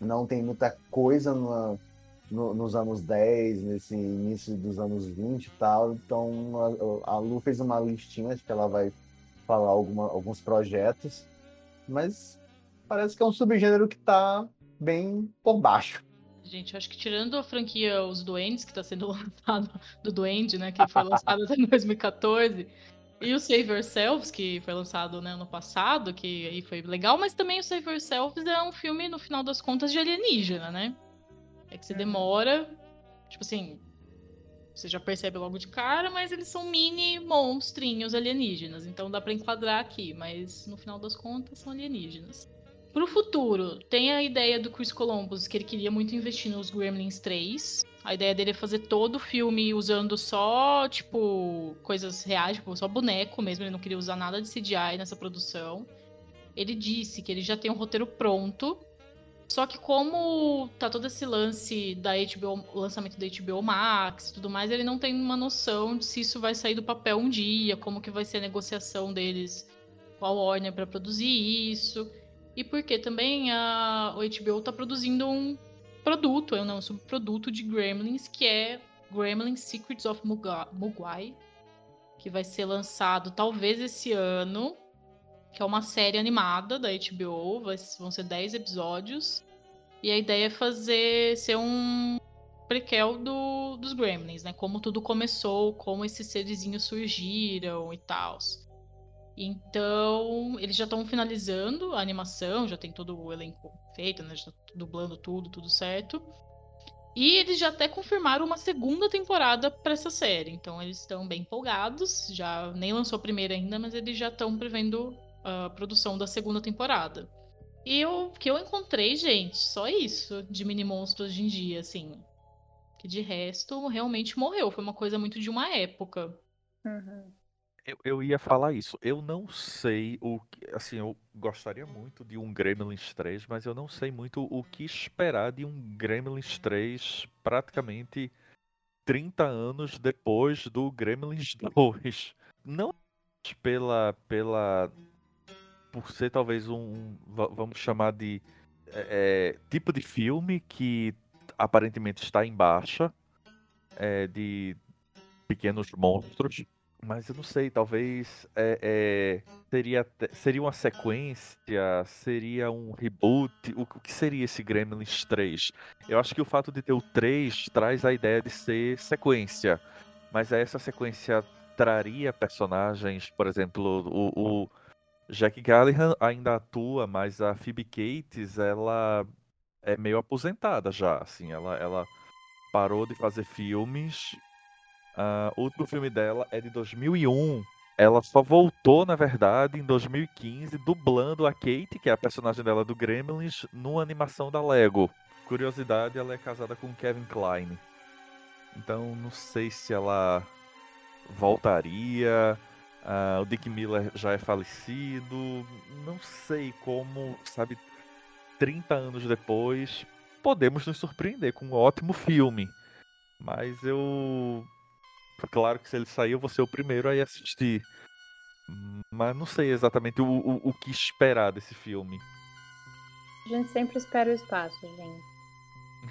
não tem muita coisa no, no, nos anos 10, nesse início dos anos 20 e tal. Então a, a Lu fez uma listinha, acho que ela vai falar alguma, alguns projetos mas parece que é um subgênero que tá bem por baixo. Gente, acho que tirando a franquia Os Duendes, que tá sendo lançado do Duende, né, que foi lançado até em 2014, e o Save Yourselves, que foi lançado né, ano passado, que aí foi legal, mas também o Save Yourselves é um filme, no final das contas, de alienígena, né? É que você uhum. demora, tipo assim, você já percebe logo de cara, mas eles são mini monstrinhos alienígenas. Então dá para enquadrar aqui, mas no final das contas são alienígenas. Pro futuro, tem a ideia do Chris Columbus que ele queria muito investir nos Gremlins 3. A ideia dele é fazer todo o filme usando só, tipo, coisas reais, tipo, só boneco mesmo. Ele não queria usar nada de CGI nessa produção. Ele disse que ele já tem um roteiro pronto só que como tá todo esse lance da HBO, lançamento da HBO Max e tudo mais, ele não tem uma noção de se isso vai sair do papel um dia, como que vai ser a negociação deles com a Warner para produzir isso. E porque também a o HBO tá produzindo um produto, é um subproduto de Gremlins, que é Gremlins Secrets of Mugwai, que vai ser lançado talvez esse ano que é uma série animada da HBO, vai, vão ser 10 episódios. E a ideia é fazer ser um prequel do, dos Gremlins, né? Como tudo começou, como esses serizinhos surgiram e tal. Então, eles já estão finalizando a animação, já tem todo o elenco feito, né? Já tá dublando tudo, tudo certo. E eles já até confirmaram uma segunda temporada para essa série. Então, eles estão bem empolgados. Já nem lançou a primeira ainda, mas eles já estão prevendo a produção da segunda temporada. E o que eu encontrei, gente, só isso de mini monstros hoje em dia, assim. Que de resto realmente morreu. Foi uma coisa muito de uma época. Uhum. Eu, eu, ia falar isso. Eu não sei o que. Assim, eu gostaria muito de um Gremlins 3, mas eu não sei muito o que esperar de um Gremlins 3 praticamente 30 anos depois do Gremlins 2. Não pela, pela por ser talvez um, vamos chamar de é, é, tipo de filme que aparentemente está em baixa, é, de pequenos monstros, mas eu não sei, talvez é, é, seria, seria uma sequência, seria um reboot, o, o que seria esse Gremlins 3? Eu acho que o fato de ter o 3 traz a ideia de ser sequência, mas essa sequência traria personagens, por exemplo, o, o Jack Gallagher ainda atua, mas a Phoebe Cates, ela é meio aposentada já, assim, ela, ela parou de fazer filmes. Uh, o último filme dela é de 2001. Ela só voltou, na verdade, em 2015, dublando a Kate, que é a personagem dela do Gremlins, numa animação da Lego. Curiosidade, ela é casada com Kevin Klein. Então, não sei se ela voltaria. Uh, o Dick Miller já é falecido. Não sei como, sabe, 30 anos depois, podemos nos surpreender com um ótimo filme. Mas eu. Claro que se ele sair, eu vou ser o primeiro a ir assistir. Mas não sei exatamente o, o, o que esperar desse filme. A gente sempre espera o espaço, gente.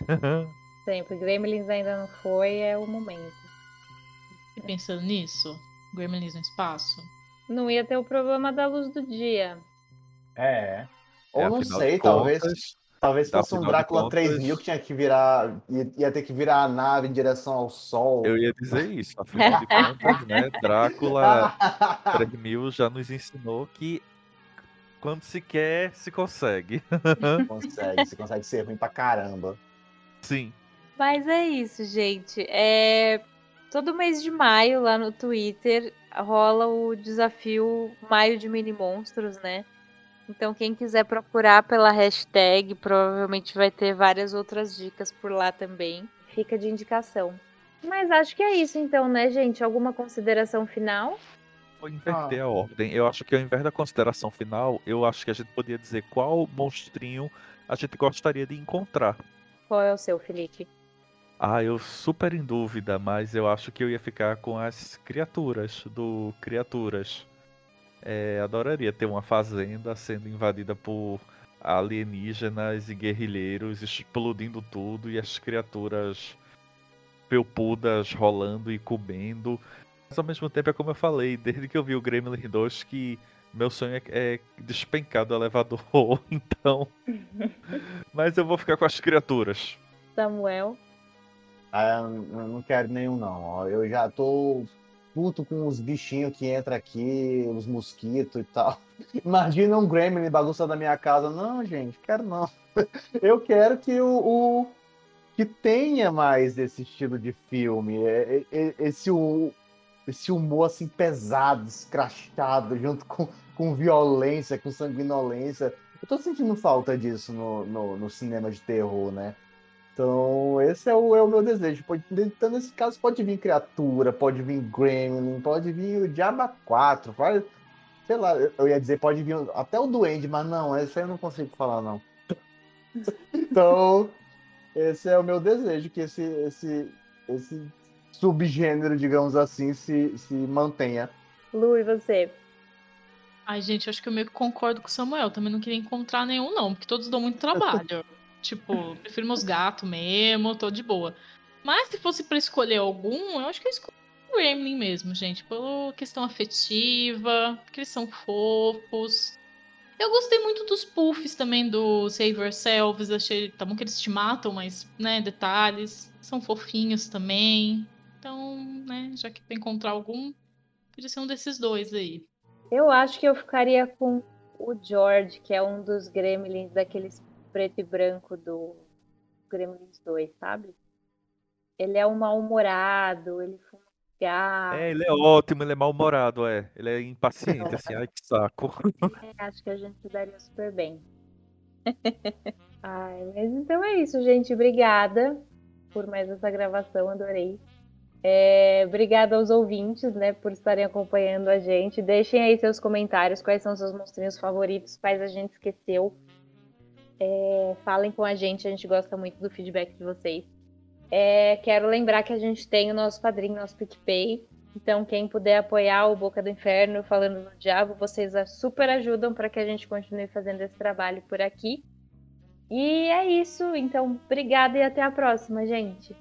Sempre. Gremlins ainda não foi, é o momento. E pensando nisso, Gremlins no espaço? Não ia ter o problema da luz do dia. É. Ou É, não sei, talvez. contas, Talvez fosse um Drácula contas- 3000 que tinha que virar. Ia, ia ter que virar a nave em direção ao sol. Eu ia dizer isso, afinal de contas, né? Drácula 3000 já nos ensinou que quando se quer, se consegue. consegue, você consegue ser ruim pra caramba. Sim. Mas é isso, gente. É... Todo mês de maio, lá no Twitter, rola o desafio Maio de Mini Monstros, né? Então, quem quiser procurar pela hashtag, provavelmente vai ter várias outras dicas por lá também. Fica de indicação. Mas acho que é isso, então, né, gente? Alguma consideração final? Vou inverter a ordem. Eu acho que ao invés da consideração final, eu acho que a gente podia dizer qual monstrinho a gente gostaria de encontrar. Qual é o seu, Felipe? Ah, eu super em dúvida, mas eu acho que eu ia ficar com as criaturas do Criaturas. É, adoraria ter uma fazenda sendo invadida por alienígenas e guerrilheiros explodindo tudo e as criaturas felpudas rolando e comendo. Mas ao mesmo tempo é como eu falei, desde que eu vi o Gremlin 2 que meu sonho é, é despencar do elevador, então. Mas eu vou ficar com as criaturas. Samuel? Ah, eu não quero nenhum, não. Eu já tô puto com os bichinhos que entram aqui, os mosquitos e tal. Imagina um Gremlin bagunça da minha casa. Não, gente, quero não. Eu quero que o, o- que tenha mais desse estilo de filme. É- é- é- Esse, esse humor assim pesado, escrachado, junto com, com violência, com sanguinolência. Eu tô sentindo falta disso no, no, no cinema de terror, né? Então, esse é o, é o meu desejo. Pode, então, nesse caso, pode vir criatura, pode vir Gremlin, pode vir o Diaba 4, pode, sei lá, eu- eu ia dizer, pode vir até o Duende, mas não, esse aí eu não consigo falar, não. Então, esse é o meu desejo, que esse, esse, esse subgênero, digamos assim, se, se mantenha. Lu, e você? Ai, gente, acho que eu meio que concordo com o Samuel. Também não queria encontrar nenhum, não, porque todos dão muito trabalho. Tipo, prefiro meus gatos mesmo, tô de boa. Mas se fosse pra escolher algum, eu acho que eu escolhi o Gremlin mesmo, gente. Pela questão afetiva, porque eles são fofos. Eu gostei muito dos puffs também do Save Yourselves. Achei, tá bom que eles te matam, mas, né, detalhes. São fofinhos também. Então, né, já que pra encontrar algum, podia ser um desses dois aí. Eu acho que eu ficaria com o George, que é um dos gremlins daqueles preto e branco do Gremlins 2, sabe? Ele é um mal-humorado, ele fuma cigarro. É, ele é ótimo, ele é mal-humorado, é. Ele é impaciente, assim, ai que saco. É, acho que a gente se daria super bem. Ai, mas então é isso, gente. Obrigada por mais essa gravação, adorei. É, obrigada aos ouvintes, né, por estarem acompanhando a gente. Deixem aí seus comentários, quais são seus monstrinhos favoritos, quais a gente esqueceu. É, falem com a gente, a gente gosta muito do feedback de vocês. É, quero lembrar que a gente tem o nosso padrinho, nosso PicPay. Então, quem puder apoiar o Boca do Inferno falando no diabo, vocês super ajudam para que a gente continue fazendo esse trabalho por aqui. E é isso. Então, obrigada e até a próxima, gente.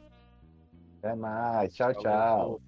Até mais. Tchau, tchau. Falou.